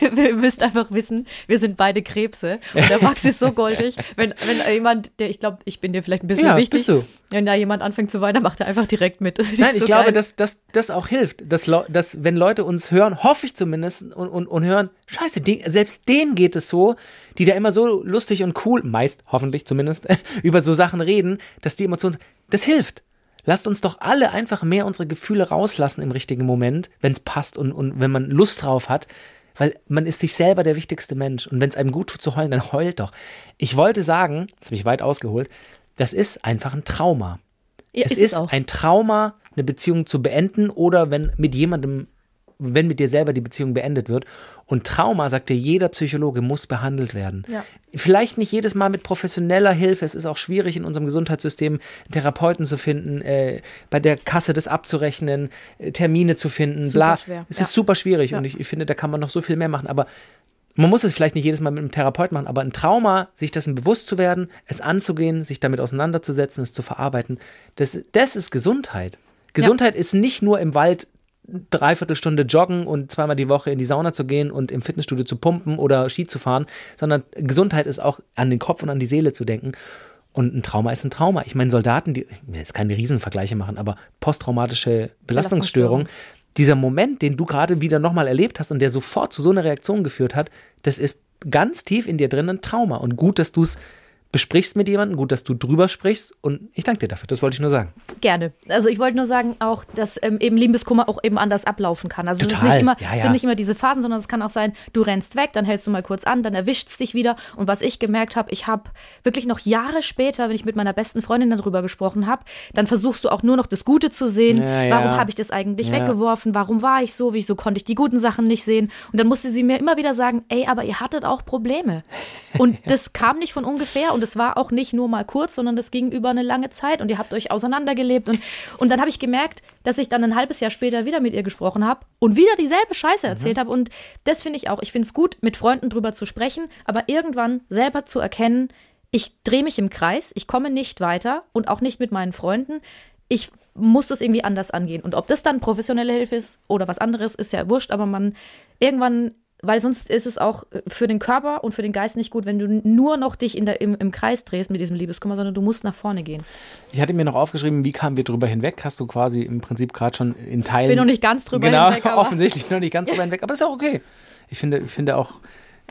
Ihr müsst einfach wissen, wir sind beide Krebse und der Max ist so goldig. Wenn, wenn jemand, der, ich glaube, ich bin dir vielleicht ein bisschen Ja, wichtig, bist du. wenn da jemand anfängt zu weinen, dann macht er einfach direkt mit. Nein, ich so glaube, geil. dass, dass das auch hilft, dass, dass wenn Leute uns hören, hoffe ich zumindest, und, und, und hören, scheiße, die, selbst denen geht es so, die da immer so lustig und cool, meist hoffentlich zumindest, über so Sachen reden, dass die Emotionen, das hilft. Lasst uns doch alle einfach mehr unsere Gefühle rauslassen im richtigen Moment, wenn es passt und, und wenn man Lust drauf hat. Weil man ist sich selber der wichtigste Mensch. Und wenn es einem gut tut zu heulen, dann heult doch. Ich wollte sagen, das habe ich weit ausgeholt, das ist einfach ein Trauma. ja, es ist ist ein Trauma, eine Beziehung zu beenden oder wenn mit jemandem, wenn mit dir selber die Beziehung beendet wird. Und Trauma, sagt dir jeder Psychologe, muss behandelt werden. Ja. Vielleicht nicht jedes Mal mit professioneller Hilfe. Es ist auch schwierig in unserem Gesundheitssystem, Therapeuten zu finden, äh, bei der Kasse das abzurechnen, äh, Termine zu finden, Super bla. schwer, Es ja. ist super schwierig Ja. und ich, ich finde, da kann man noch so viel mehr machen. Aber man muss es vielleicht nicht jedes Mal mit einem Therapeut machen, aber ein Trauma, sich dessen bewusst zu werden, es anzugehen, sich damit auseinanderzusetzen, es zu verarbeiten, das, das ist Gesundheit. Gesundheit ist nicht nur im Wald dreiviertel Stunde joggen und zweimal die Woche in die Sauna zu gehen und im Fitnessstudio zu pumpen oder Ski zu fahren, sondern Gesundheit ist auch an den Kopf und an die Seele zu denken. Und ein Trauma ist ein Trauma. Ich meine, Soldaten, die, ich will jetzt keine Riesenvergleiche machen, aber posttraumatische Belastungsstörung, dieser Moment, den du gerade wieder nochmal erlebt hast und der sofort zu so einer Reaktion geführt hat, das ist ganz tief in dir drin ein Trauma. Und gut, dass du es besprichst mit jemandem, gut, dass du drüber sprichst und ich danke dir dafür. Das wollte ich nur sagen. Gerne. Also ich wollte nur sagen auch, dass ähm, eben Liebeskummer auch eben anders ablaufen kann. Also es ist Total. nicht immer, Ja, ja. sind nicht immer diese Phasen, sondern es kann auch sein, du rennst weg, dann hältst du mal kurz an, dann erwischt es dich wieder. Und was ich gemerkt habe, ich habe wirklich noch Jahre später, wenn ich mit meiner besten Freundin darüber gesprochen habe, dann versuchst du auch nur noch das Gute zu sehen. Ja. Warum habe ich das eigentlich weggeworfen? Warum war ich so? Wieso konnte ich die guten Sachen nicht sehen? Und dann musste sie mir immer wieder sagen, ey, aber ihr hattet auch Probleme. Und das kam nicht von ungefähr und es war auch nicht nur mal kurz, sondern das ging über eine lange Zeit und ihr habt euch auseinandergelebt. Und, und dann habe ich gemerkt, dass ich dann ein halbes Jahr später wieder mit ihr gesprochen habe und wieder dieselbe Scheiße erzählt habe. Und das finde ich auch. Ich finde es gut, mit Freunden drüber zu sprechen, aber irgendwann selber zu erkennen, ich drehe mich im Kreis, ich komme nicht weiter und auch nicht mit meinen Freunden. Ich muss das irgendwie anders angehen. Und ob das dann professionelle Hilfe ist oder was anderes, ist ja wurscht, aber man irgendwann, weil sonst ist es auch für den Körper und für den Geist nicht gut, wenn du nur noch dich in der, im, im Kreis drehst mit diesem Liebeskummer, sondern du musst nach vorne gehen. Ich hatte mir noch aufgeschrieben, wie kamen wir drüber hinweg? Hast du quasi im Prinzip gerade schon in Teilen. Bin noch nicht ganz drüber genau, hinweg, aber- offensichtlich bin noch nicht ganz drüber hinweg, aber ist auch okay. Ich finde, ich finde auch,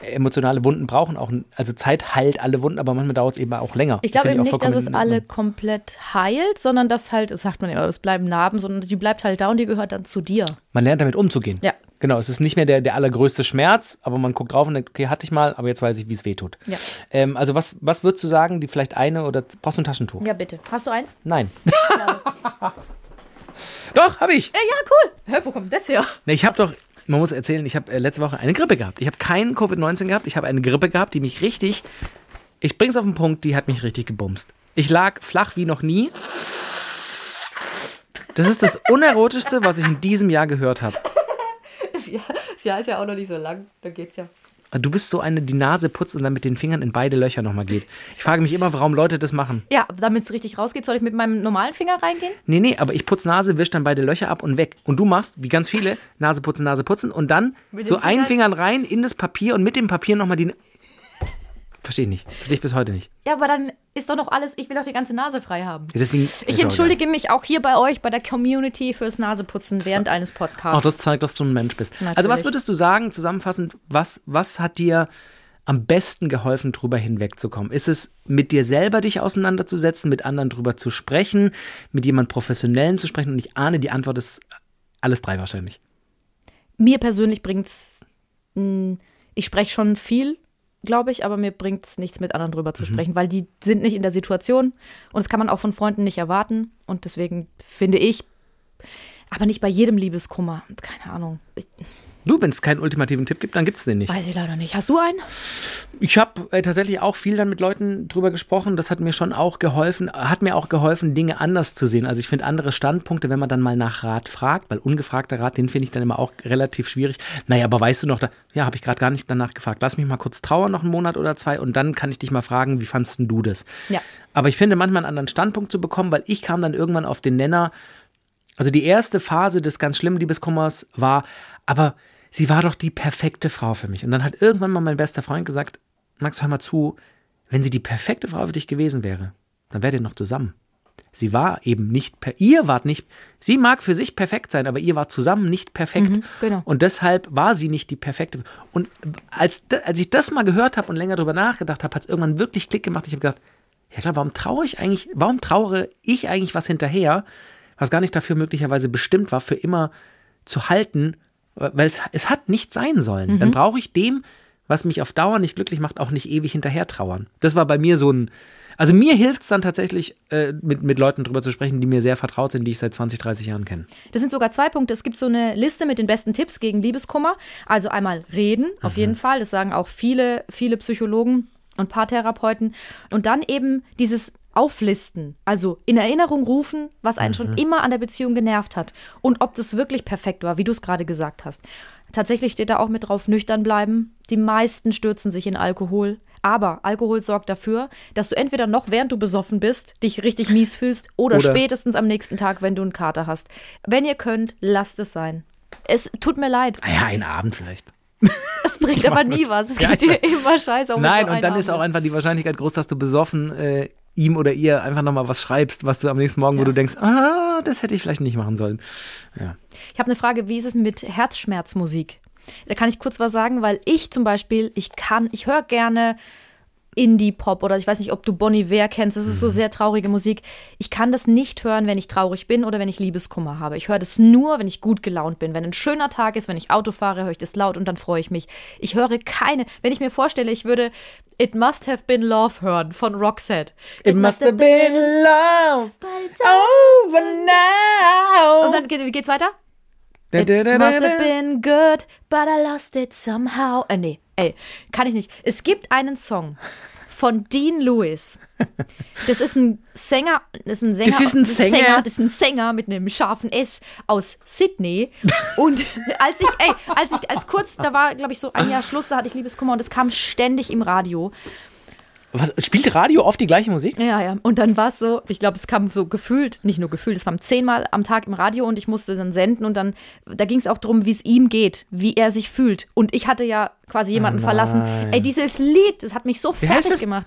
emotionale Wunden brauchen auch, also Zeit heilt alle Wunden, aber manchmal dauert es eben auch länger. Ich glaube eben nicht, dass es alle komplett heilt, sondern dass halt, das sagt man ja, es bleiben Narben, sondern die bleibt halt da und die gehört dann zu dir. Man lernt damit umzugehen. Ja. Genau, es ist nicht mehr der, der allergrößte Schmerz, aber man guckt drauf und denkt, okay, hatte ich mal, aber jetzt weiß ich, wie es weh tut. Ja. Ähm, also was, was würdest du sagen, die vielleicht eine oder brauchst du ein Taschentuch? Ja, bitte. Hast du eins? Nein. Doch, habe ich. Ja, ja, cool. Hä, wo kommt das her? Ne, ich habe doch, man muss erzählen, ich habe äh, letzte Woche eine Grippe gehabt. Ich habe keinen Covid-19 gehabt, ich habe eine Grippe gehabt, die mich richtig, ich bring's auf den Punkt, die hat mich richtig gebumst. Ich lag flach wie noch nie. Das ist das Unerotischste, was ich in diesem Jahr gehört habe. Ja, das Jahr ist ja auch noch nicht so lang. Da geht's ja. Du bist so eine, die Nase putzt und dann mit den Fingern in beide Löcher nochmal geht. Ich frage mich immer, warum Leute das machen. Ja, damit es richtig rausgeht, soll ich mit meinem normalen Finger reingehen? Nee, nee, aber ich putz Nase, wisch dann beide Löcher ab und weg. Und du machst, wie ganz viele, Nase putzen, Nase putzen und dann Mit so einen Fingern? Fingern rein in das Papier und mit dem Papier nochmal die. Verstehe ich nicht. Verstehe ich bis heute nicht. Ja, aber dann ist doch noch alles, ich will doch die ganze Nase frei haben. Ja, Deswegen, Ich entschuldige mich auch hier bei euch, bei der Community fürs Naseputzen während eines Auch Podcasts. das zeigt, dass du ein Mensch bist. Natürlich. Also was würdest du sagen, zusammenfassend, was, was hat dir am besten geholfen, drüber hinwegzukommen? Ist es mit dir selber dich auseinanderzusetzen, mit anderen drüber zu sprechen, mit jemand Professionellem zu sprechen? Und ich ahne, die Antwort ist alles drei wahrscheinlich. mir persönlich bringt's, mh, ich spreche schon viel, glaube ich, aber mir bringt's nichts mit anderen drüber zu sprechen, weil die sind nicht in der Situation und das kann man auch von Freunden nicht erwarten und deswegen finde ich, aber nicht bei jedem Liebeskummer, keine Ahnung, ich, Du, wenn es keinen ultimativen Tipp gibt, dann gibt es den nicht. weiß ich leider nicht. Hast du einen? Ich habe äh, tatsächlich auch viel dann mit Leuten drüber gesprochen. Das hat mir schon auch geholfen, hat mir auch geholfen, Dinge anders zu sehen. Also ich finde andere Standpunkte, wenn man dann mal nach Rat fragt, weil ungefragter Rat, den finde ich dann immer auch relativ schwierig. Naja, aber weißt du noch, da, ja, habe ich gerade gar nicht danach gefragt. Lass mich mal kurz trauern, noch einen Monat oder zwei, und dann kann ich dich mal fragen, wie fandst denn du das? Ja. Aber ich finde manchmal einen anderen Standpunkt zu bekommen, weil ich kam dann irgendwann auf den Nenner, also die erste Phase des ganz schlimmen Liebeskummers war, aber sie war doch die perfekte Frau für mich. Und dann hat irgendwann mal mein bester Freund gesagt, Max, hör mal zu, wenn sie die perfekte Frau für dich gewesen wäre, dann wärt ihr noch zusammen. Sie war eben nicht, per ihr wart nicht, sie mag für sich perfekt sein, aber ihr war zusammen nicht perfekt. genau. Und deshalb war sie nicht die perfekte. Und als, als ich das mal gehört habe und länger drüber nachgedacht habe, hat es irgendwann wirklich Klick gemacht. Ich habe gedacht, ja klar, warum traue ich eigentlich, warum trauere ich eigentlich was hinterher, was gar nicht dafür möglicherweise bestimmt war, für immer zu halten, weil es, es hat nicht sein sollen. Dann brauche ich dem, was mich auf Dauer nicht glücklich macht, auch nicht ewig hinterher trauern. Das war bei mir so ein, also mir hilft es dann tatsächlich, äh, mit, mit Leuten drüber zu sprechen, die mir sehr vertraut sind, die ich seit 20, 30 Jahren kenne. Das sind sogar zwei Punkte. Es gibt so eine Liste mit den besten Tipps gegen Liebeskummer. Also einmal reden, auf jeden Fall. Das sagen auch viele, viele Psychologen und Paartherapeuten. Und dann eben dieses Auflisten, also in Erinnerung rufen, was einen schon immer an der Beziehung genervt hat und ob das wirklich perfekt war, wie du es gerade gesagt hast. Tatsächlich steht da auch mit drauf, nüchtern bleiben. Die meisten stürzen sich in Alkohol. Aber Alkohol sorgt dafür, dass du entweder noch während du besoffen bist, dich richtig mies fühlst oder, Oder- spätestens am nächsten Tag, wenn du einen Kater hast. Wenn ihr könnt, lasst es sein. Es tut mir leid. Naja, einen Abend vielleicht. Es bringt aber nie was. Es Ja, geht dir immer scheiße. wenn Nein, und dann ist auch einfach die Wahrscheinlichkeit groß, dass du besoffen äh, ihm oder ihr einfach nochmal was schreibst, was du am nächsten Morgen, wo du denkst, ah, das hätte ich vielleicht nicht machen sollen. Ja. Ich habe eine Frage, wie ist es mit Herzschmerzmusik? Da kann ich kurz was sagen, weil ich zum Beispiel, ich kann, ich höre gerne Indie-Pop oder ich weiß nicht, ob du Bonnie Iver kennst. Das ist so sehr traurige Musik. Ich kann das nicht hören, wenn ich traurig bin oder wenn ich Liebeskummer habe. Ich höre das nur, wenn ich gut gelaunt bin. Wenn ein schöner Tag ist, wenn ich Auto fahre, höre ich das laut und dann freue ich mich. Ich höre keine, wenn ich mir vorstelle, ich würde It Must Have Been Love hören von Roxette. It must have been love over now. Und dann geht, geht's weiter? It must have been good, but I lost it somehow. Äh, nee, ey, kann ich nicht. Es gibt einen Song von Dean Lewis. Das ist ein Sänger, das ist ein Sänger, Das ist ein Sänger? das ist ein Sänger mit einem scharfen S aus Sydney. Und als ich, ey, als ich, als kurz, da war, glaube ich, so ein Jahr Schluss, da hatte ich Liebeskummer und es kam ständig im Radio. Was, spielt Radio oft die gleiche Musik? Ja, ja. Und dann war es so, ich glaube, es kam so gefühlt, nicht nur gefühlt, es kam zehnmal am Tag im Radio und ich musste dann senden und dann, da ging es auch darum, wie es ihm geht, wie er sich fühlt. Und ich hatte ja quasi jemanden verlassen. Ey, dieses Lied, das hat mich so heißt fertig gemacht.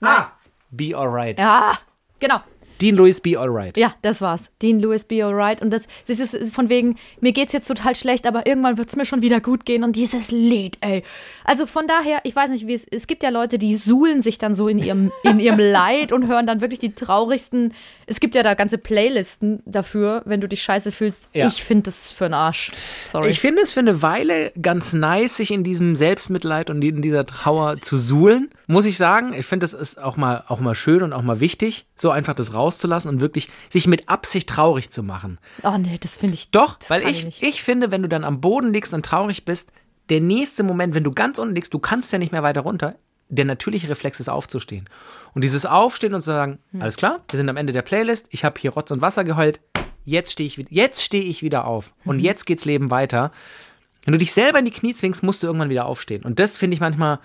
Ah, Be Alright. Ja, genau. Dean Lewis, Be Alright. Ja, das war's. Dean Lewis, Be Alright. Und das, das ist von wegen, mir geht's jetzt total schlecht, aber irgendwann wird's mir schon wieder gut gehen. Und dieses Lied, ey. Also von daher, ich weiß nicht, wie es, es gibt ja Leute, die suhlen sich dann so in ihrem, in ihrem Leid und hören dann wirklich die traurigsten. Es gibt ja da ganze Playlisten dafür, wenn du dich scheiße fühlst. Ja. Ich finde das für einen Arsch. Sorry. Ich finde es für eine Weile ganz nice, sich in diesem Selbstmitleid und in dieser Trauer zu suhlen, muss ich sagen. Ich finde, das ist auch mal, auch mal schön und auch mal wichtig, so einfach das rauszulassen und wirklich sich mit Absicht traurig zu machen. oh nee, das finde ich. Doch, weil ich, nicht. ich finde, wenn du dann am Boden liegst und traurig bist, der nächste Moment, wenn du ganz unten liegst, du kannst ja nicht mehr weiter runter, der natürliche Reflex ist aufzustehen. Und dieses Aufstehen und zu sagen, Hm. alles klar, wir sind am Ende der Playlist, ich habe hier Rotz und Wasser geheult, jetzt stehe ich, jetzt stehe ich wieder auf und Mhm. jetzt geht's Leben weiter. Wenn du dich selber in die Knie zwingst, musst du irgendwann wieder aufstehen. Und das finde ich manchmal,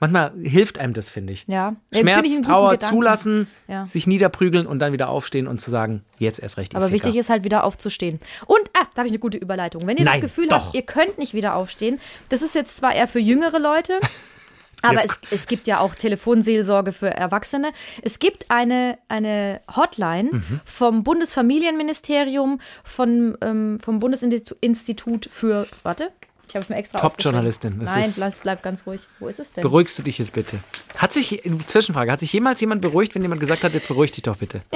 manchmal hilft einem das, finde ich. Ja. Ja, Schmerz, ich Trauer Gedanken. zulassen, Ja. sich niederprügeln und dann wieder aufstehen und zu sagen, jetzt erst recht. Aber Ficker. wichtig ist halt wieder aufzustehen. Und, ah, da habe ich eine gute Überleitung. Wenn ihr Nein, das Gefühl doch. habt, ihr könnt nicht wieder aufstehen, das ist jetzt zwar eher für jüngere Leute, aber es, es gibt ja auch Telefonseelsorge für Erwachsene. Es gibt eine, eine Hotline Mhm. vom Bundesfamilienministerium, von, ähm, vom Bundesinstitut für, warte, ich habe es mir extra Top-Journalistin, Nein, bleib, bleib ganz ruhig. Wo ist es denn? Beruhigst du dich jetzt bitte? Hat sich, Zwischenfrage, hat sich jemals jemand beruhigt, wenn jemand gesagt hat, jetzt beruhig dich doch bitte?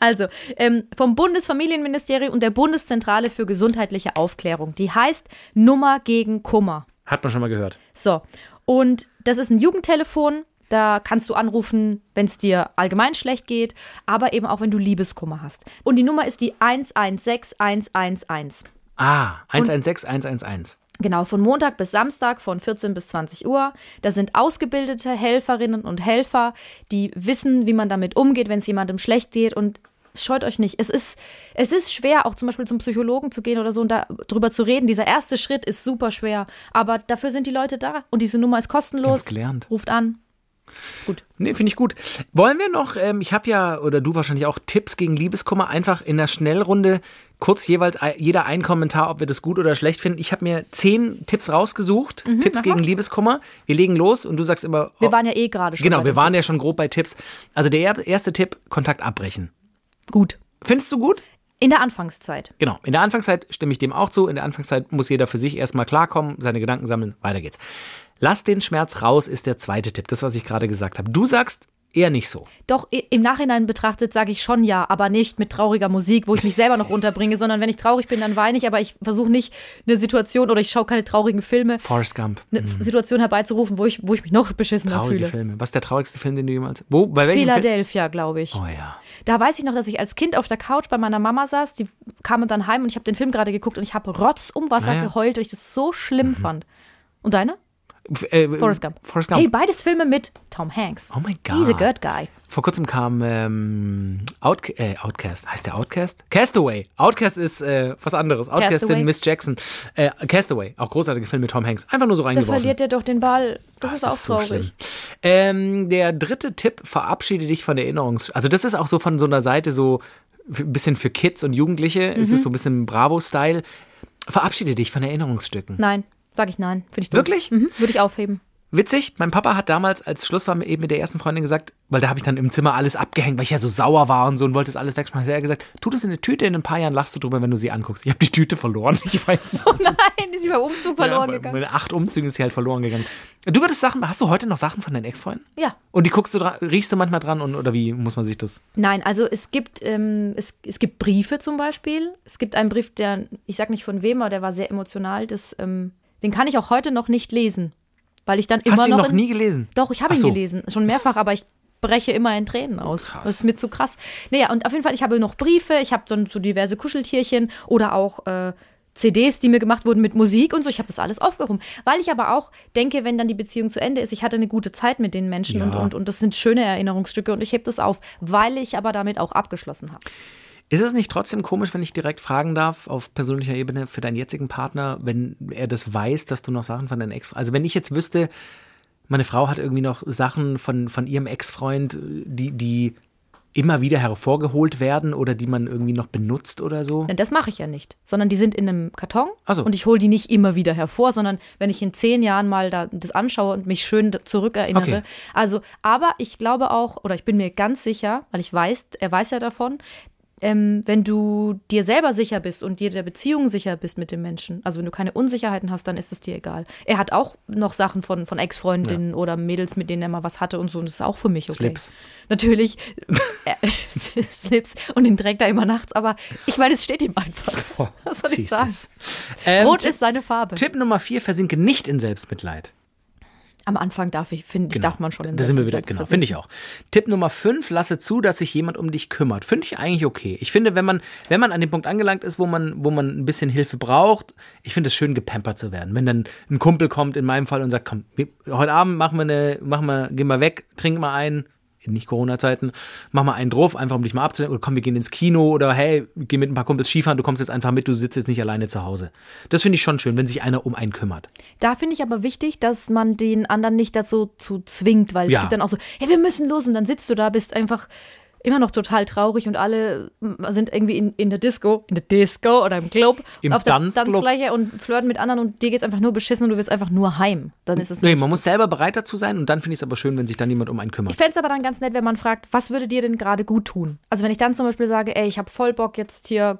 Also, ähm, vom Bundesfamilienministerium und der Bundeszentrale für gesundheitliche Aufklärung. Die heißt Nummer gegen Kummer. Hat man schon mal gehört. So, und das ist ein Jugendtelefon. Da kannst du anrufen, wenn es dir allgemein schlecht geht, aber eben auch, wenn du Liebeskummer hast. Und die Nummer ist die 116111. Ah, 116 111. Genau, von Montag bis Samstag von 14 bis 20 Uhr. Da sind ausgebildete Helferinnen und Helfer, die wissen, wie man damit umgeht, wenn es jemandem schlecht geht. Und scheut euch nicht. Es ist, es ist schwer, auch zum Beispiel zum Psychologen zu gehen oder so und darüber zu reden. Dieser erste Schritt ist super schwer. Aber dafür sind die Leute da. Und diese Nummer ist kostenlos. Gelernt. Ruft an. Ist gut. Nee, finde ich gut. Wollen wir noch, ähm, ich habe ja, oder du wahrscheinlich auch, Tipps gegen Liebeskummer, einfach in der Schnellrunde kurz jeweils ei- jeder ein Kommentar, ob wir das gut oder schlecht finden. Ich habe mir zehn Tipps rausgesucht, Tipps gegen Liebeskummer. Wir legen los und du sagst immer. Mhm, Wir oh, waren ja eh gerade schon. Genau, wir waren ja Tipps. schon grob bei Tipps. Also der er- erste Tipp, Kontakt abbrechen. Gut. Findest du gut? In der Anfangszeit. Genau. In der Anfangszeit stimme ich dem auch zu. In der Anfangszeit muss jeder für sich erstmal klarkommen, seine Gedanken sammeln. Weiter geht's. Lass den Schmerz raus, ist der zweite Tipp. Das, was ich gerade gesagt habe. Du sagst eher nicht so. Doch im Nachhinein betrachtet sage ich schon ja, aber nicht mit trauriger Musik, wo ich mich selber noch runterbringe, sondern wenn ich traurig bin, dann weine ich, aber ich versuche nicht eine Situation oder ich schaue keine traurigen Filme, Forrest Gump. eine F- Situation herbeizurufen, wo ich, wo ich mich noch beschissener Traurige fühle. Filme. Was ist der traurigste Film, den du jemals. Wo? Bei welchem? Philadelphia, glaube ich. Oh ja. Da weiß ich noch, dass ich als Kind auf der Couch bei meiner Mama saß, die kam dann heim und ich habe den Film gerade geguckt und ich habe Rotz um Wasser Naja. geheult, weil ich das so schlimm fand. Und deine? Äh, Forrest Gump. Forrest Gump. Hey, beides Filme mit Tom Hanks. Oh mein He's a Gott. good guy. Vor kurzem kam ähm, Out äh, Outcast. Heißt der Outcast? Castaway. Outcast ist äh, was anderes. Outcast Castaway. sind Miss Jackson. Äh, Castaway. Auch großartiger Film mit Tom Hanks. Einfach nur so Da reingeworfen. verliert er doch den Ball. Das ist Das auch ist so traurig. Ähm, der dritte Tipp, verabschiede dich von Erinnerungs... Also das ist auch so von so einer Seite so ein bisschen für Kids und Jugendliche. Es Mhm. ist so ein bisschen Bravo-Style. Verabschiede dich von Erinnerungsstücken. Nein, sag ich nein. Finde ich doof. Wirklich? Mhm, würde ich aufheben. Witzig, mein Papa hat damals, als Schluss war, eben mit der ersten Freundin gesagt, weil da habe ich dann im Zimmer alles abgehängt, weil ich ja so sauer war und so und wollte das alles wegschmeißen. Er hat gesagt, tu das in eine Tüte, in ein paar Jahren lachst du drüber, wenn du sie anguckst. Ich habe die Tüte verloren. Ich weiß nicht. Oh nein, ist sie beim Umzug verloren ja, gegangen. Bei acht Umzügen ist sie halt verloren gegangen. Du würdest Sachen, hast du heute noch Sachen von deinen Ex-Freunden? Ja. Und die guckst du dran, riechst du manchmal dran und, oder wie muss man sich das? Nein, also es gibt, ähm, es, es gibt Briefe zum Beispiel. Es gibt einen Brief, der, ich sag nicht von wem, aber der war sehr emotional. Das, ähm, den kann ich auch heute noch nicht lesen. Weil ich dann immer hast du ihn noch. noch in- nie gelesen? Doch, ich habe ihn so. gelesen. Schon mehrfach, aber ich breche immer in Tränen aus. Krass. Das ist mir zu krass. Naja, und auf jeden Fall, ich habe noch Briefe, ich habe dann so diverse Kuscheltierchen oder auch äh, CDs, die mir gemacht wurden mit Musik und so. Ich habe das alles aufgehoben. Weil ich aber auch denke, wenn dann die Beziehung zu Ende ist, ich hatte eine gute Zeit mit den Menschen und, Ja. und, und das sind schöne Erinnerungsstücke und ich hebe das auf, weil ich aber damit auch abgeschlossen habe. Ist es nicht trotzdem komisch, wenn ich direkt fragen darf, auf persönlicher Ebene für deinen jetzigen Partner, wenn er das weiß, dass du noch Sachen von deinem Ex. Also, wenn ich jetzt wüsste, meine Frau hat irgendwie noch Sachen von, von ihrem Ex-Freund, die, die immer wieder hervorgeholt werden oder die man irgendwie noch benutzt oder so. Denn das mache ich ja nicht, sondern die sind in einem Karton so. und ich hole die nicht immer wieder hervor, sondern wenn ich in zehn Jahren mal da das anschaue und mich schön zurückerinnere. Okay. Also, aber ich glaube auch, oder ich bin mir ganz sicher, weil ich weiß, er weiß ja davon, ähm, wenn du dir selber sicher bist und dir der Beziehung sicher bist mit dem Menschen, also wenn du keine Unsicherheiten hast, dann ist es dir egal. Er hat auch noch Sachen von, von Ex-Freundinnen oder Mädels, mit denen er mal was hatte und so, und das ist auch für mich okay. Slips. Natürlich, äh, Slips und den trägt er immer nachts, aber ich meine, es steht ihm einfach. Was soll ich sagen? Ähm, Rot ist seine Farbe. Tipp Nummer vier, versinke nicht in Selbstmitleid. Am Anfang darf ich, finde ich, Genau. darf man schon in Da sind wir wieder, genau, finde ich auch. Tipp Nummer 5, lasse zu, dass sich jemand um dich kümmert. Finde ich eigentlich okay. Ich finde, wenn man, wenn man an dem Punkt angelangt ist, wo man, wo man ein bisschen Hilfe braucht, ich finde es schön, gepampert zu werden. Wenn dann ein Kumpel kommt, in meinem Fall, und sagt, komm, wir, heute Abend machen wir eine, machen wir, gehen wir weg, trinken mal einen, in nicht Corona-Zeiten, mach mal einen drauf, einfach um dich mal abzulenken, oder komm, wir gehen ins Kino, oder hey, geh mit ein paar Kumpels Skifahren, du kommst jetzt einfach mit, du sitzt jetzt nicht alleine zu Hause. Das finde ich schon schön, wenn sich einer um einen kümmert. Da finde ich aber wichtig, dass man den anderen nicht dazu zu zwingt, weil es Ja. gibt dann auch so, hey, wir müssen los und dann sitzt du da, bist einfach immer noch total traurig und alle sind irgendwie in, in der Disco, in der Disco oder im Club Im auf der Tanzclub. Tanzfläche und flirten mit anderen und dir geht's einfach nur beschissen und du willst einfach nur heim. Dann ist es Nee, man muss selber bereit dazu sein und dann finde ich es aber schön, wenn sich dann jemand um einen kümmert. Ich fände es aber dann ganz nett, wenn man fragt, was würde dir denn gerade gut tun? Also wenn ich dann zum Beispiel sage, ey, ich habe voll Bock jetzt hier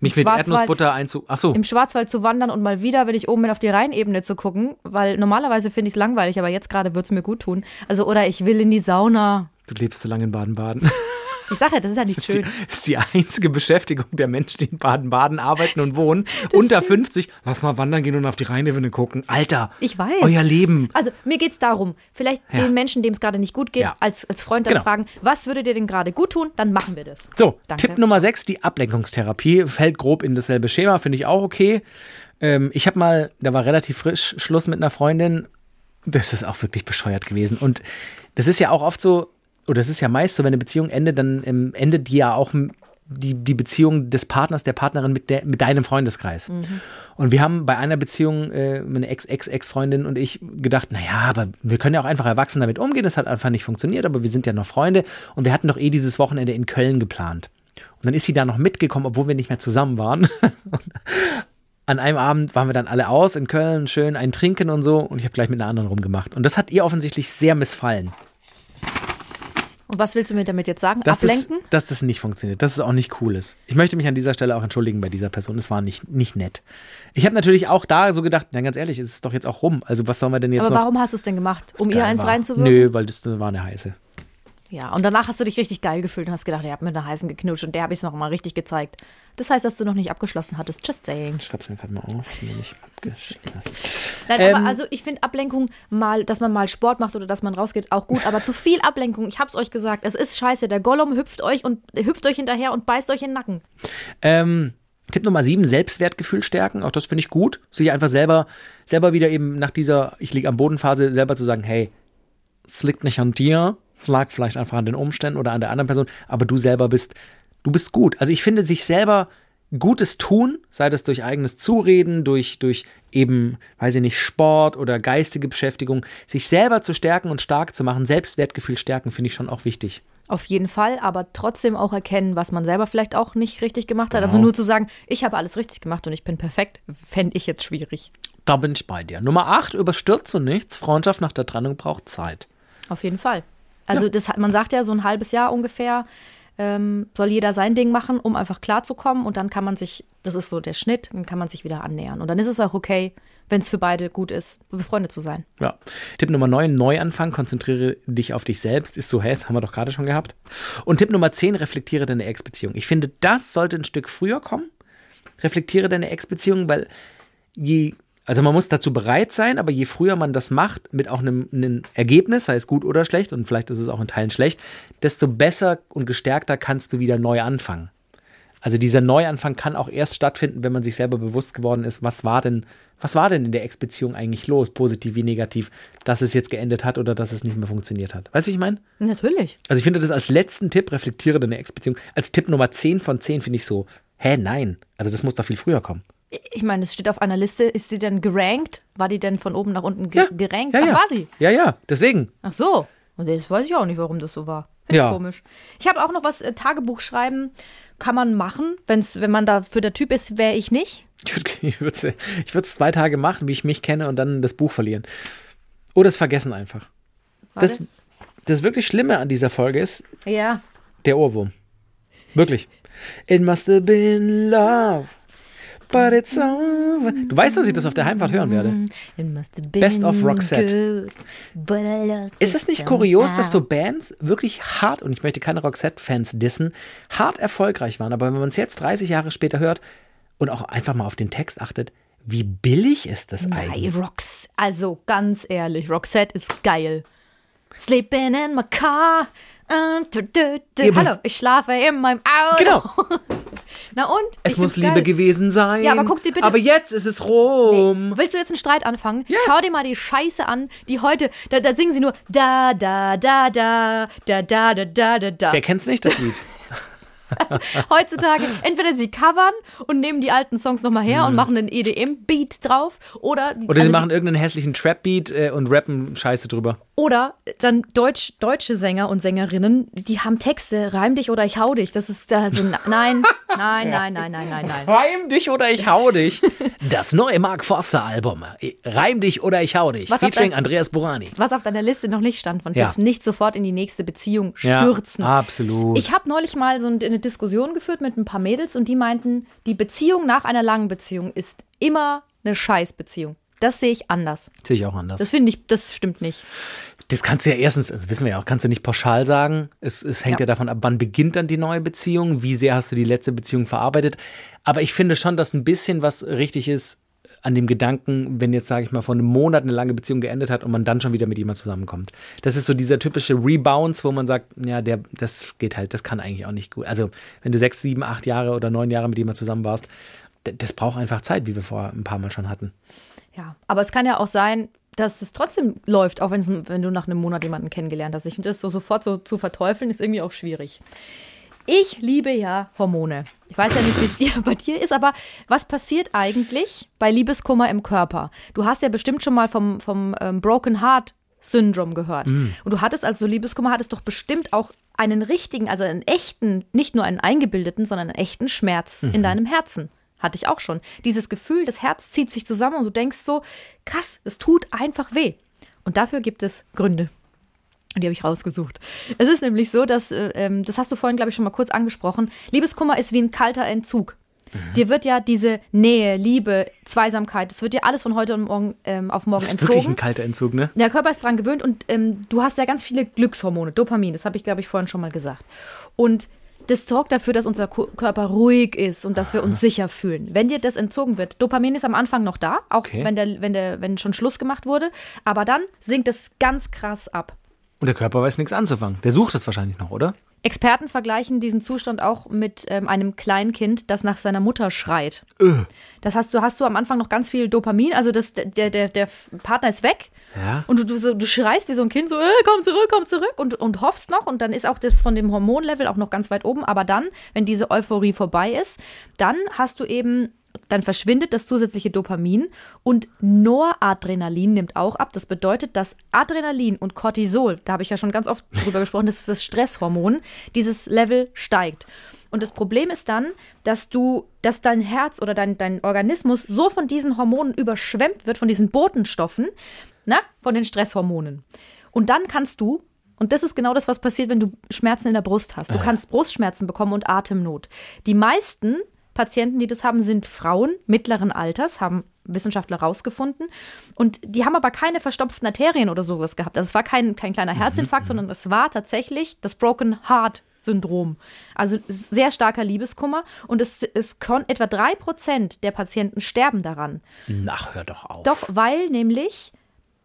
Mich mit Erdnussbutter einzu. Ach so. im Schwarzwald zu wandern und mal wieder, wenn ich oben bin, auf die Rheinebene zu gucken, weil normalerweise finde ich es langweilig, aber jetzt gerade würde es mir gut tun. Also, oder ich will in die Sauna. Du lebst zu lange in Baden-Baden. Ich sage ja, das ist ja nicht Das schön. die, das ist die einzige Beschäftigung der Menschen, die in Baden-Baden arbeiten und wohnen. Unter 50. Lass mal wandern gehen und auf die Rheinebene gucken. Alter. Ich weiß. Euer Leben. Also mir geht es darum, vielleicht Ja. den Menschen, dem es gerade nicht gut geht, Ja. als, als Freund dann Genau. fragen, was würde dir denn gerade gut tun? Dann machen wir das. So, Danke. Tipp Nummer 6, die Ablenkungstherapie. Fällt grob in dasselbe Schema, finde ich auch okay. Ähm, ich habe mal, da war relativ frisch Schluss mit einer Freundin. Das ist auch wirklich bescheuert gewesen. Und das ist ja auch oft so, oder es ist ja meist so, wenn eine Beziehung endet, dann ähm, endet die ja auch die, die Beziehung des Partners, der Partnerin mit, der, mit deinem Freundeskreis. Und wir haben bei einer Beziehung, äh, meine Ex-Ex-Ex-Freundin und ich, gedacht, naja, aber wir können ja auch einfach erwachsen damit umgehen. Das hat einfach nicht funktioniert, aber wir sind ja noch Freunde und wir hatten doch eh dieses Wochenende in Köln geplant. Und dann ist sie da noch mitgekommen, obwohl wir nicht mehr zusammen waren. An einem Abend waren wir dann alle aus in Köln, schön ein Trinken und so. Und ich habe gleich mit einer anderen rumgemacht. Und das hat ihr offensichtlich sehr missfallen. Und was willst du mir damit jetzt sagen? Dass Ablenken? Das, dass das nicht funktioniert, dass es auch nicht cool ist. Ich möchte mich an dieser Stelle auch entschuldigen bei dieser Person. Es war nicht, nicht nett. Ich habe natürlich auch da so gedacht, na ganz ehrlich, es ist doch jetzt auch rum. Also was sollen wir denn jetzt aber noch? warum hast du es denn gemacht? Um ihr eins war? reinzuwirken? Nö, weil das war eine heiße. Ja, und danach hast du dich richtig geil gefühlt und hast gedacht, ihr habt mit einer heißen geknutscht und der habe ich es noch mal richtig gezeigt. Das heißt, dass du noch nicht abgeschlossen hattest. Just saying. Ich schreib's mir gerade mal auf. Bin nicht abgeschlossen. Nein, Ähm, aber also ich finde Ablenkung mal, dass man mal Sport macht oder dass man rausgeht, auch gut. Aber zu viel Ablenkung, ich hab's euch gesagt, es ist scheiße. Der Gollum hüpft euch und hüpft euch hinterher und beißt euch in den Nacken. Ähm, Tipp Nummer sieben, Selbstwertgefühl stärken. Auch das finde ich gut. Sich einfach selber, selber wieder eben nach dieser Ich liege am Bodenphase selber zu sagen, hey, es liegt nicht an dir, es lag vielleicht einfach an den Umständen oder an der anderen Person, aber du selber bist, du bist gut. Also ich finde, sich selber Gutes tun, sei das durch eigenes Zureden, durch, durch eben, weiß ich nicht, Sport oder geistige Beschäftigung, sich selber zu stärken und stark zu machen, Selbstwertgefühl stärken, finde ich schon auch wichtig. Auf jeden Fall, aber trotzdem auch erkennen, was man selber vielleicht auch nicht richtig gemacht hat. Genau. Also nur zu sagen, ich habe alles richtig gemacht und ich bin perfekt, fände ich jetzt schwierig. Da bin ich bei dir. Nummer 8, überstürze nichts. Freundschaft nach der Trennung braucht Zeit. Auf jeden Fall. Also das, hat- man sagt ja, so ein halbes Jahr ungefähr ähm, soll jeder sein Ding machen, um einfach klarzukommen. Und dann kann man sich, das ist so der Schnitt, dann kann man sich wieder annähern. Und dann ist es auch okay, wenn es für beide gut ist, befreundet zu sein. Ja. Tipp Nummer 9, Neuanfang, konzentriere dich auf dich selbst. Ist so, hä, das haben wir doch gerade schon gehabt. Und Tipp Nummer 10, reflektiere deine Ex-Beziehung. Ich finde, das sollte ein Stück früher kommen. Reflektiere deine Ex-Beziehung, weil je, also man muss dazu bereit sein, aber je früher man das macht, mit auch einem, einem Ergebnis, sei es gut oder schlecht, und vielleicht ist es auch in Teilen schlecht, desto besser und gestärkter kannst du wieder neu anfangen. Also dieser Neuanfang kann auch erst stattfinden, wenn man sich selber bewusst geworden ist, was war denn, was war denn in der Ex-Beziehung eigentlich los, positiv wie negativ, dass es jetzt geendet hat oder dass es nicht mehr funktioniert hat. Weißt du, wie ich meine? Natürlich. Also ich finde das als letzten Tipp, reflektiere deine Ex-Beziehung, als Tipp Nummer 10 von 10 finde ich so, hä, nein. Also das muss doch viel früher kommen. Ich meine, es steht auf einer Liste. Ist sie denn gerankt? War die denn von oben nach unten ge gerankt? ja, Ach, ja. war sie? Ja, ja, deswegen. Ach so. Und das weiß ich auch nicht, warum das so war. Finde Ja. ich komisch. Ich habe auch noch was, äh, Tagebuch schreiben kann man machen. Wenn's, wenn man dafür der Typ ist, wäre ich nicht. Ich würde würd's zwei Tage machen, wie ich mich kenne und dann das Buch verlieren. Oder es vergessen einfach. Das, das wirklich Schlimme an dieser Folge ist, Ja. Der Ohrwurm. Wirklich. It must have been love. But it's over. Du weißt, dass ich das auf der Heimfahrt hören werde. Been Best of Roxette. good, Ist es nicht kurios, dass so. Bands wirklich hart, und ich möchte keine Roxette-Fans dissen, hart erfolgreich waren, aber wenn man es jetzt 30 Jahre später hört und auch einfach mal auf den Text achtet, wie billig ist das Nein, eigentlich? Rox, also ganz ehrlich, Roxette ist geil. Sleeping in my car. äh, aber- Hallo, ich schlafe in meinem Auto. Genau. Na und? Es muss Liebe geil. gewesen sein. Ja, aber guck dir bitte- Aber jetzt ist es rum. Willst du jetzt einen Streit anfangen? Schau dir mal die Scheiße an, die heute, da, da singen sie nur da, da, da, da, da, da, da, da, da, da. Wer kennt's nicht, das Lied? Heutzutage, entweder sie covern und nehmen die alten Songs nochmal her und machen einen EDM-Beat drauf oder, Mhm. Oder also sie machen irgendeinen hässlichen Trap-Beat äh, und rappen Scheiße drüber. Oder dann Deutsch, deutsche Sänger und Sängerinnen, die haben Texte, reim dich oder ich hau dich. Das ist da so, nein, nein, nein, nein, nein, nein, nein. Reim dich oder ich hau dich. Das neue Mark Forster Album. Reim dich oder ich hau dich. Was Featuring dein- Andreas Burani. Was auf deiner Liste noch nicht stand von Ja. Tipps, nicht sofort in die nächste Beziehung stürzen. Ja, absolut. Ich habe neulich mal so eine Diskussion geführt mit ein paar Mädels und die meinten, die Beziehung nach einer langen Beziehung ist immer eine Scheißbeziehung. Das sehe ich anders. Sehe ich auch anders. Das Das, finde ich, das stimmt nicht. kannst du ja erstens, das wissen wir ja auch, kannst du nicht pauschal sagen. Es, es hängt ja. Ja. davon ab, wann beginnt dann die neue Beziehung, wie sehr hast du die letzte Beziehung verarbeitet. Aber ich finde schon, dass ein bisschen was richtig ist an dem Gedanken, wenn jetzt, sage ich mal, vor einem Monat eine lange Beziehung geendet hat und man dann schon wieder mit jemand zusammenkommt. Das ist so dieser typische Rebounds, wo man sagt, ja, der, das geht halt, das kann eigentlich auch nicht gut. Also, wenn du sechs, sieben, acht Jahre oder neun Jahre mit jemand zusammen warst, das braucht einfach Zeit, wie wir vorher ein paar Mal schon hatten. Ja, aber es kann ja auch sein, dass es trotzdem läuft, auch wenn du nach einem Monat jemanden kennengelernt hast. Ich finde das so sofort so zu verteufeln, ist irgendwie auch schwierig. Ich liebe ja Hormone. Ich weiß ja nicht, wie es dir bei dir ist, aber was passiert eigentlich bei Liebeskummer im Körper? Du hast ja bestimmt schon mal vom, vom ähm, Broken Heart Syndrom gehört. Und du hattest also Liebeskummer, hattest doch bestimmt auch einen richtigen, also einen echten, nicht nur einen eingebildeten, sondern einen echten Schmerz in deinem Herzen. Hatte ich auch schon. Dieses Gefühl, das Herz zieht sich zusammen und du denkst so, krass, es tut einfach weh. Und dafür gibt es Gründe. Und die habe ich rausgesucht. Es ist nämlich so, dass, äh, ähm, das hast du vorhin, glaube ich, schon mal kurz angesprochen, Liebeskummer ist wie ein kalter Entzug. Dir wird ja diese Nähe, Liebe, Zweisamkeit, das wird dir alles von heute und morgen, ähm, auf morgen Das ist wirklich entzogen. ein kalter Entzug, ne? Der Körper ist dran gewöhnt und ähm, du hast ja ganz viele Glückshormone, Dopamin, das habe ich, glaube ich, vorhin schon mal gesagt. Und das sorgt dafür, dass unser Körper ruhig ist und dass wir uns sicher fühlen. Wenn dir das entzogen wird, Dopamin ist am Anfang noch da, auch Okay. wenn, der, wenn, der, wenn schon Schluss gemacht wurde, aber dann sinkt es ganz krass ab. Und der Körper weiß nichts anzufangen. Der sucht es wahrscheinlich noch, oder? Experten vergleichen diesen Zustand auch mit ähm, einem Kleinkind, das nach seiner Mutter schreit. Das hast du hast du am Anfang noch ganz viel Dopamin, also das, der, der, der Partner ist weg Ja. und du, du, so, du schreist wie so ein Kind so, äh, komm zurück, komm zurück und, und hoffst noch und dann ist auch das von dem Hormonlevel auch noch ganz weit oben, aber dann, wenn diese Euphorie vorbei ist, dann hast du eben, dann verschwindet das zusätzliche Dopamin und Noradrenalin nimmt auch ab. Das bedeutet, dass Adrenalin und Cortisol, da habe ich ja schon ganz oft drüber gesprochen, das ist das Stresshormon, dieses Level steigt. Und das Problem ist dann, dass du, dass dein Herz oder dein, dein Organismus so von diesen Hormonen überschwemmt wird, von diesen Botenstoffen, na, von den Stresshormonen. Und dann kannst du, und das ist genau das, was passiert, wenn du Schmerzen in der Brust hast. Du kannst Brustschmerzen bekommen und Atemnot. Die meisten Patienten, die das haben, sind Frauen mittleren Alters, haben Wissenschaftler rausgefunden. Und die haben aber keine verstopften Arterien oder sowas gehabt. Also es war kein, kein kleiner Herzinfarkt, sondern es war tatsächlich das Broken Heart Syndrom. Also sehr starker Liebeskummer. Und es, es kon, etwa drei Prozent der Patienten sterben daran. Ach, hör doch auf. Doch, weil nämlich,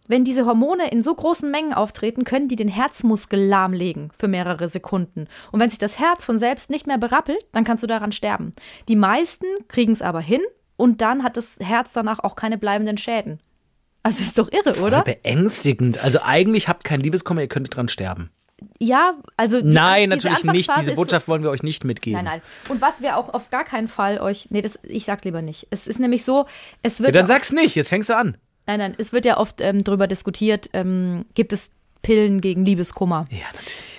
wenn diese Hormone in so großen Mengen auftreten, können die den Herzmuskel lahmlegen für mehrere Sekunden. Und wenn sich das Herz von selbst nicht mehr berappelt, dann kannst du daran sterben. Die meisten kriegen es aber hin und dann hat das Herz danach auch keine bleibenden Schäden. Also ist doch irre, Voll oder? beängstigend. Also eigentlich habt kein Liebeskummer, ihr könntet dran sterben. Ja, also die, Nein, diese natürlich nicht. Diese Botschaft wollen wir euch nicht mitgeben. Nein, nein. Und was wir auch auf gar keinen Fall euch. Nee, das, ich sag's lieber nicht. Es ist nämlich so, es Ja, wird. dann ja, sag's nicht, jetzt fängst du an. Nein, nein, es wird ja oft ähm, drüber diskutiert, ähm, gibt es Pillen gegen Liebeskummer? Ja, natürlich.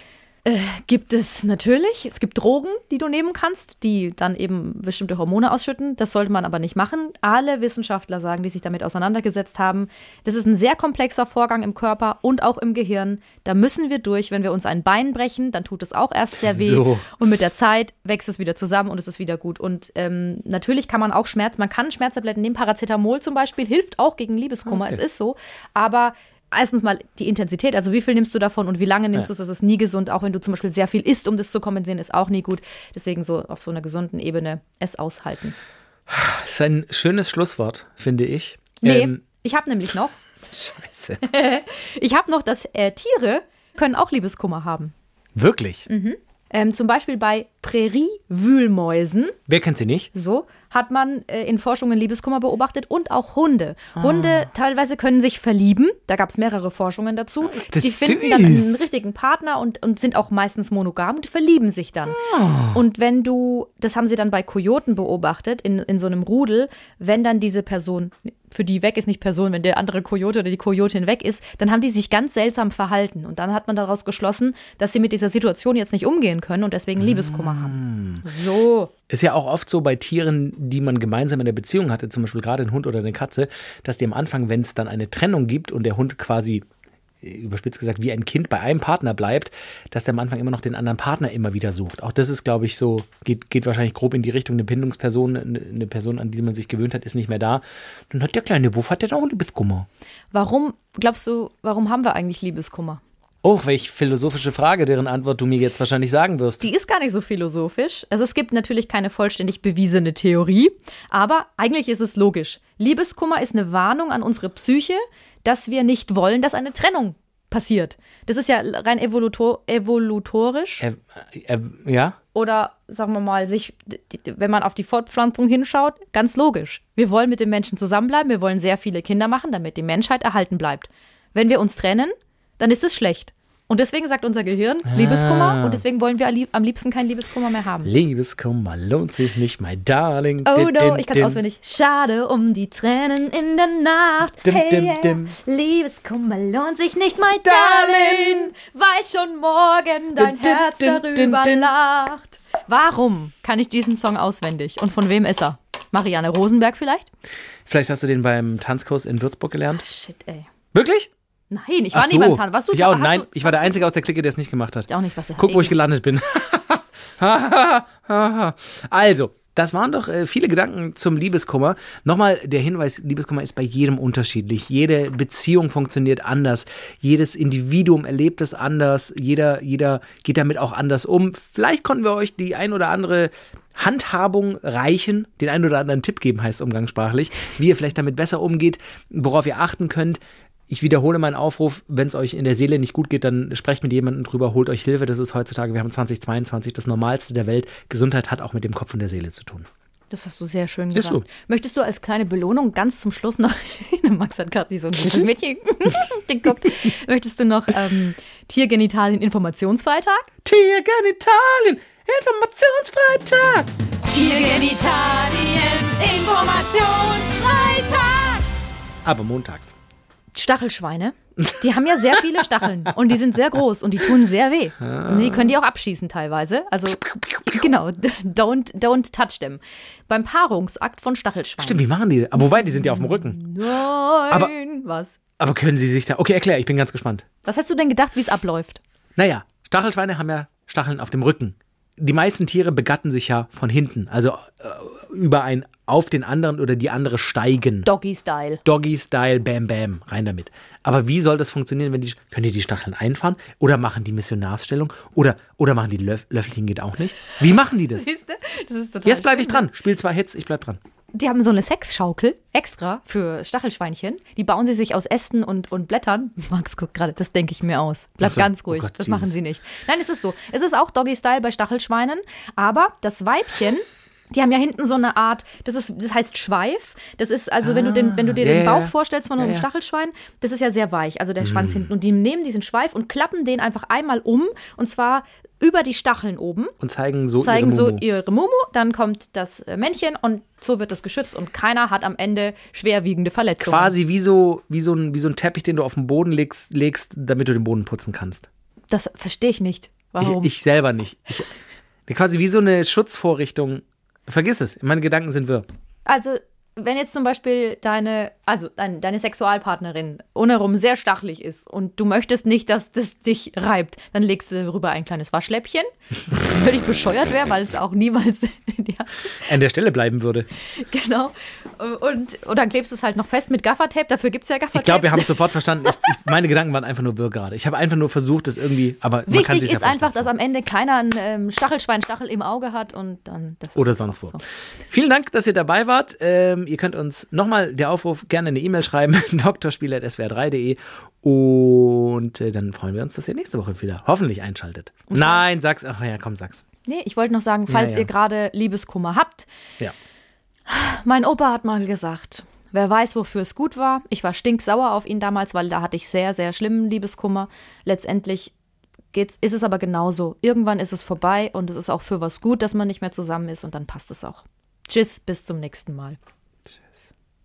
Gibt es natürlich. Es gibt Drogen, die du nehmen kannst, die dann eben bestimmte Hormone ausschütten. Das sollte man aber nicht machen. Alle Wissenschaftler sagen, die sich damit auseinandergesetzt haben, das ist ein sehr komplexer Vorgang im Körper und auch im Gehirn. Da müssen wir durch. Wenn wir uns ein Bein brechen, dann tut es auch erst sehr weh. So. Und mit der Zeit wächst es wieder zusammen und es ist wieder gut. Und ähm, natürlich kann man auch Schmerz, man kann Schmerztabletten nehmen. Paracetamol zum Beispiel hilft auch gegen Liebeskummer. Es ist so. Aber erstens mal die Intensität, also wie viel nimmst du davon und wie lange nimmst du es, das ist nie gesund. Auch wenn du zum Beispiel sehr viel isst, um das zu kompensieren, ist auch nie gut. Deswegen so auf so einer gesunden Ebene es aushalten. Das ist ein schönes Schlusswort, finde ich. Nee, Ähm, ich habe nämlich noch, scheiße. ich habe noch, dass äh, Tiere können auch Liebeskummer haben. Wirklich? Ähm, zum Beispiel bei Präriewühlmäusen. Wer kennt sie nicht? So hat man äh, in Forschungen Liebeskummer beobachtet und auch Hunde. Hunde teilweise können sich verlieben. Da gab es mehrere Forschungen dazu. das die finden süß. dann einen richtigen Partner und, und sind auch meistens monogam und verlieben sich dann. Und wenn du, das haben sie dann bei Kojoten beobachtet, in, in so einem Rudel, wenn dann diese Person, für die weg ist nicht Person, wenn der andere Kojote oder die Kojotin weg ist, dann haben die sich ganz seltsam verhalten. Und dann hat man daraus geschlossen, dass sie mit dieser Situation jetzt nicht umgehen können und deswegen Liebeskummer haben. So. Ist ja auch oft so bei Tieren, die man gemeinsam in der Beziehung hatte, zum Beispiel gerade ein Hund oder eine Katze, dass die am Anfang, wenn es dann eine Trennung gibt und der Hund quasi äh, überspitzt gesagt wie ein Kind bei einem Partner bleibt, dass der am Anfang immer noch den anderen Partner immer wieder sucht. Auch das ist, glaube ich, so, geht, geht wahrscheinlich grob in die Richtung, eine Bindungsperson, eine Person, an die man sich gewöhnt hat, ist nicht mehr da. Dann hat der kleine Wuff hat der auch Liebeskummer. Warum, glaubst du, warum haben wir eigentlich Liebeskummer? Oh, welch philosophische Frage, deren Antwort du mir jetzt wahrscheinlich sagen wirst. Die ist gar nicht so philosophisch. Also es gibt natürlich keine vollständig bewiesene Theorie, aber eigentlich ist es logisch. Liebeskummer ist eine Warnung an unsere Psyche, dass wir nicht wollen, dass eine Trennung passiert. Das ist ja rein evolutor evolutorisch Äh, äh, ja? oder sagen wir mal, sich, wenn man auf die Fortpflanzung hinschaut, ganz logisch. Wir wollen mit dem Menschen zusammenbleiben, wir wollen sehr viele Kinder machen, damit die Menschheit erhalten bleibt. Wenn wir uns trennen, dann ist es schlecht. Und deswegen sagt unser Gehirn Liebeskummer und deswegen wollen wir am liebsten keinen Liebeskummer mehr haben. Liebeskummer lohnt sich nicht, my darling. Oh Din, no, ich kann es auswendig. Schade um die Tränen in der Nacht. Dim, hey, dim, yeah. dim. Liebeskummer lohnt sich nicht, my darling, weil schon morgen dein Herz darüber lacht. Warum kann ich diesen Song auswendig? Und von wem ist er? Marianne Rosenberg vielleicht? Vielleicht hast du den beim Tanzkurs in Würzburg gelernt. Shit, ey. Wirklich? Nein, ich war Ach nie so. beim Tanz. Warst du ich auch, nein, ich war der Einzige aus der Clique, der es nicht gemacht hat. auch nicht, was er Guck, wo ich gelandet bin. also, das waren doch äh, viele Gedanken zum Liebeskummer. Nochmal der Hinweis, Liebeskummer ist bei jedem unterschiedlich. Jede Beziehung funktioniert anders. Jedes Individuum erlebt es anders. Jeder, jeder geht damit auch anders um. Vielleicht konnten wir euch die ein oder andere Handhabung reichen, den einen oder anderen Tipp geben, heißt umgangssprachlich, wie ihr vielleicht damit besser umgeht, worauf ihr achten könnt. Ich wiederhole meinen Aufruf, wenn es euch in der Seele nicht gut geht, dann sprecht mit jemandem drüber, holt euch Hilfe. Das ist heutzutage, wir haben 2022, das Normalste der Welt. Gesundheit hat auch mit dem Kopf und der Seele zu tun. Das hast du sehr schön Ist gesagt. so. Möchtest du als kleine Belohnung ganz zum Schluss noch, Max hat gerade wie so ein kleines Mädchen geguckt, möchtest du noch ähm, Tiergenitalien Informationsfreitag? Tiergenitalien, Informationsfreitag. Tiergenitalien Informationsfreitag! Aber montags. Stachelschweine, die haben ja sehr viele Stacheln und die sind sehr groß und die tun sehr weh. Und die können die auch abschießen teilweise. Also genau, don't, don't touch them. Beim Paarungsakt von Stachelschweinen. Stimmt, wie machen die? Aber wobei, die sind ja auf dem Rücken. Nein, Aber- was? Aber können sie sich da. Okay, erklär, ich bin ganz gespannt. Was hast du denn gedacht, wie es abläuft? Naja, Stachelschweine haben ja Stacheln auf dem Rücken. Die meisten Tiere begatten sich ja von hinten, also äh, über ein auf den anderen oder die andere steigen. Doggy-Style. Doggy-Style, bam, bam, rein damit. Aber wie soll das funktionieren, wenn die, können die die Stacheln einfahren oder machen die Missionarsstellung oder, oder machen die Löff, Löffelchen geht auch nicht? Wie machen die das? Siehst du? Das ist total Jetzt bleibe ich dran. Spiel zwei Hits, ich bleib dran. Die haben so eine Sexschaukel extra für Stachelschweinchen. Die bauen sie sich aus Ästen und, und Blättern. Max guckt gerade, das denke ich mir aus. Bleib so. ganz Oh ruhig. Gott, das Jesus. machen sie nicht. Nein, es ist so. Es ist auch Doggy-Style bei Stachelschweinen, aber das Weibchen. Die haben ja hinten so eine Art, das ist, das heißt Schweif. Das ist also, wenn du den, wenn du dir ja, den Bauch vorstellst von einem ja. Stachelschwein, das ist ja sehr weich, also der Mm. Schwanz hinten. Und die nehmen diesen Schweif und klappen den einfach einmal um und zwar über die Stacheln oben Und zeigen so zeigen ihre so Mumu. ihre Mumu, dann kommt das äh, Männchen und so wird es geschützt und keiner hat am Ende schwerwiegende Verletzungen. Quasi wie so, wie, so ein, wie so ein Teppich, den du auf den Boden legst, legst, damit du den Boden putzen kannst. Das verstehe ich nicht. Warum? Ich, ich selber nicht. Ich, quasi wie so eine Schutzvorrichtung. Vergiss es, meine Gedanken sind wirr. also, wenn jetzt zum Beispiel deine, also dein, deine Sexualpartnerin ohnerum sehr stachelig ist und du möchtest nicht, dass das dich reibt, dann legst du darüber ein kleines Waschläppchen, was völlig bescheuert wäre, weil es auch niemals, ja, An der Stelle bleiben würde. genau. Und, und dann klebst du es halt noch fest mit Gaffertape, dafür gibt es ja Gaffertape. Ich glaube, wir haben es sofort verstanden. Ich, meine Gedanken waren einfach nur wirr gerade. Ich habe einfach nur versucht, das irgendwie, aber man kann Wichtig sich ist ja einfach, dass am Ende keiner einen ähm, Stachelschweinstachel im Auge hat und dann Oder sonst wo. so. Vielen Dank, dass ihr dabei wart. Ähm, ihr könnt uns nochmal der Aufruf gerne eine E-Mail schreiben, drspieler.swr3.de und äh, dann freuen wir uns, dass ihr nächste Woche wieder hoffentlich einschaltet. Nein, sag's. Ach ja, komm, sag's. Nee, ich wollte noch sagen, falls Ja, ja. ihr gerade Liebeskummer habt, Ja. mein Opa hat mal gesagt, wer weiß, wofür es gut war. Ich war stinksauer auf ihn damals, weil da hatte ich sehr, sehr schlimmen Liebeskummer. Letztendlich geht's, ist es aber genauso. Irgendwann ist es vorbei und es ist auch für was gut, dass man nicht mehr zusammen ist und dann passt es auch. Tschüss, bis zum nächsten Mal.